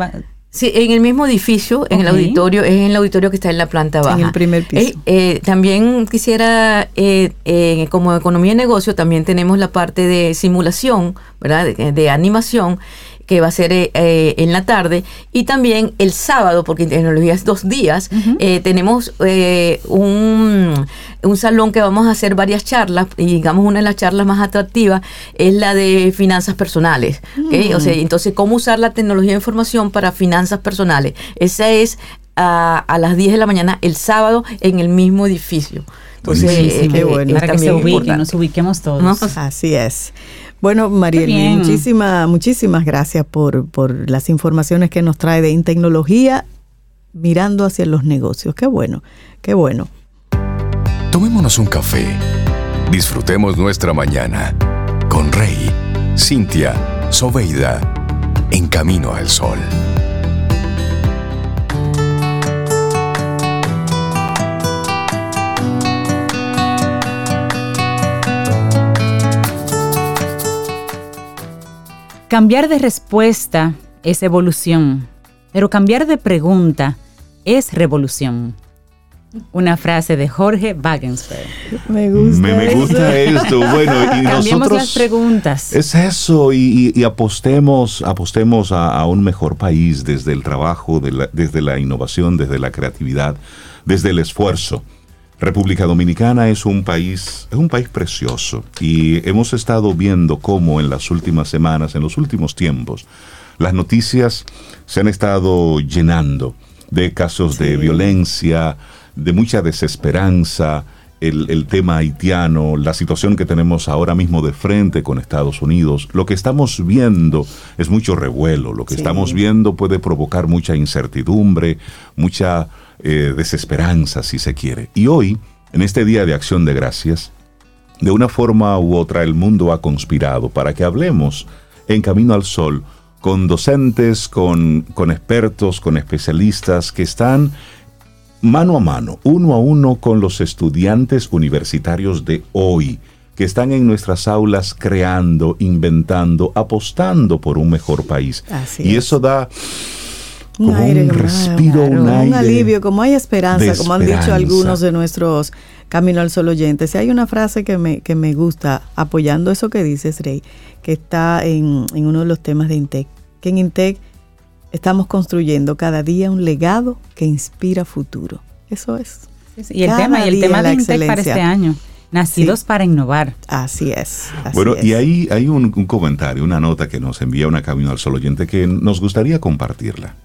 Sí, en el mismo edificio, en el auditorio, es en el auditorio que está en la planta baja. En el primer piso. Eh, también quisiera, eh, eh, como economía y negocio, también tenemos la parte de simulación, ¿verdad? de animación que va a ser eh, eh, en la tarde, y también el sábado, porque en tecnología es dos días, eh, tenemos un, un, salón que vamos a hacer varias charlas, y digamos una de las charlas más atractivas es la de finanzas personales. O sea, mm. entonces, ¿cómo usar la tecnología de información para finanzas personales? Esa es a, a las 10 de la mañana el sábado en el mismo edificio. Entonces, qué bueno. para que se ubiquen, nos ubiquemos todos. Así es. Bueno, Mariel, muchísimas, muchísimas gracias por, por las informaciones que nos trae de Intecnología mirando hacia los negocios. Qué bueno, qué bueno. Tomémonos un café. Disfrutemos nuestra mañana con Rey, Cintia, Soveida, en camino al sol. Cambiar de respuesta es evolución, pero cambiar de pregunta es revolución. Una frase de Jorge Wagensberg. Me gusta, me, gusta esto. Bueno, y nosotros, las preguntas. Es eso, y, apostemos, apostemos a, un mejor país desde el trabajo, desde la innovación, desde la creatividad, desde el esfuerzo. República Dominicana es un país, es un país precioso y hemos estado viendo cómo en las últimas semanas, en los últimos tiempos, las noticias se han estado llenando de casos de violencia, de mucha desesperanza, el, tema haitiano, la situación que tenemos ahora mismo de frente con Estados Unidos. Lo que estamos viendo es mucho revuelo, lo que estamos viendo puede provocar mucha incertidumbre, mucha eh, desesperanza, si se quiere. Y hoy, en este Día de Acción de Gracias, de una forma u otra el mundo ha conspirado para que hablemos en Camino al Sol con docentes, con, con expertos, con especialistas que están mano a mano, uno a uno con los estudiantes universitarios de hoy, que están en nuestras aulas creando, inventando, apostando por un mejor país. y eso da un, aire, un respiro, un, alivio, como hay esperanza, como han dicho algunos de nuestros Camino al Sol oyentes. Y hay una frase que me, que me gusta, apoyando eso que dices, Rey, que está en, uno de los temas de Intec, que en Intec estamos construyendo cada día un legado que inspira futuro. Eso es. y el tema, y el tema de Intec para este año. Nacidos para innovar. Así es. bueno, y ahí hay un, un, comentario, una nota que nos envía una Camino al Sol oyente que nos gustaría compartirla.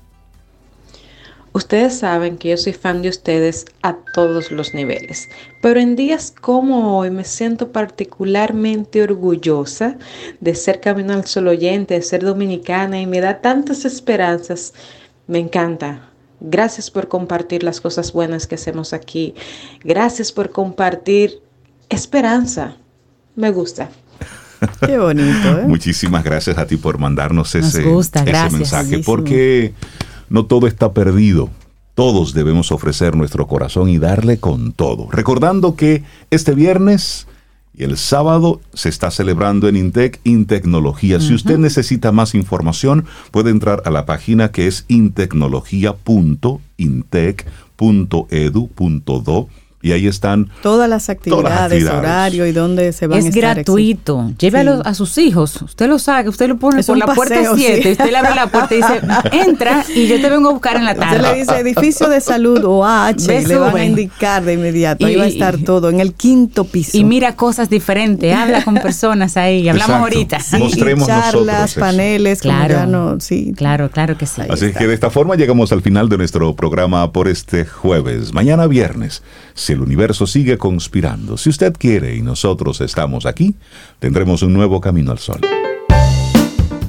Ustedes saben que yo soy fan de ustedes a todos los niveles, pero en días como hoy me siento particularmente orgullosa de ser Camino al Sol oyente, de ser dominicana y me da tantas esperanzas. Me encanta. Gracias por compartir las cosas buenas que hacemos aquí. Gracias por compartir esperanza. Me gusta. Qué bonito. ¿eh? Muchísimas gracias a ti por mandarnos ese, ese mensaje, porque no todo está perdido. Todos debemos ofrecer nuestro corazón y darle con todo. Recordando que este viernes Y el sábado se está celebrando en Intec Intecnología. Si usted necesita más información, puede entrar a la página que es intecnología.intec.edu.do y ahí están todas las actividades, horario y dónde se van es a estar. Es gratuito. Llévelo a sus hijos. Usted lo sabe, usted lo pone por la puerta 7, usted le abre la puerta y dice, entra y yo te vengo a buscar en la tarde. Usted le dice edificio de salud o H y le van a indicar de inmediato. ahí va a estar todo en el quinto piso. Y mira cosas diferentes, habla con personas ahí, hablamos ahorita. Sí, Mostremos charlas, paneles, claro, sí. Claro, claro que sí. Así que de esta forma llegamos al final de nuestro programa por este jueves. Mañana viernes si el universo sigue conspirando, si usted quiere y nosotros estamos aquí, tendremos un nuevo camino al sol.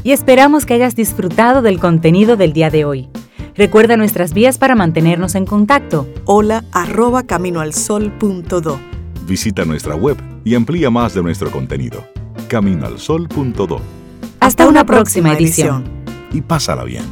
Y esperamos que hayas disfrutado del contenido del día de hoy. Recuerda nuestras vías para mantenernos en contacto. Hola arroba caminoalsol.do. Visita nuestra web y amplía más de nuestro contenido. Caminoalsol.do. Hasta, una, próxima, edición. Y pásala bien.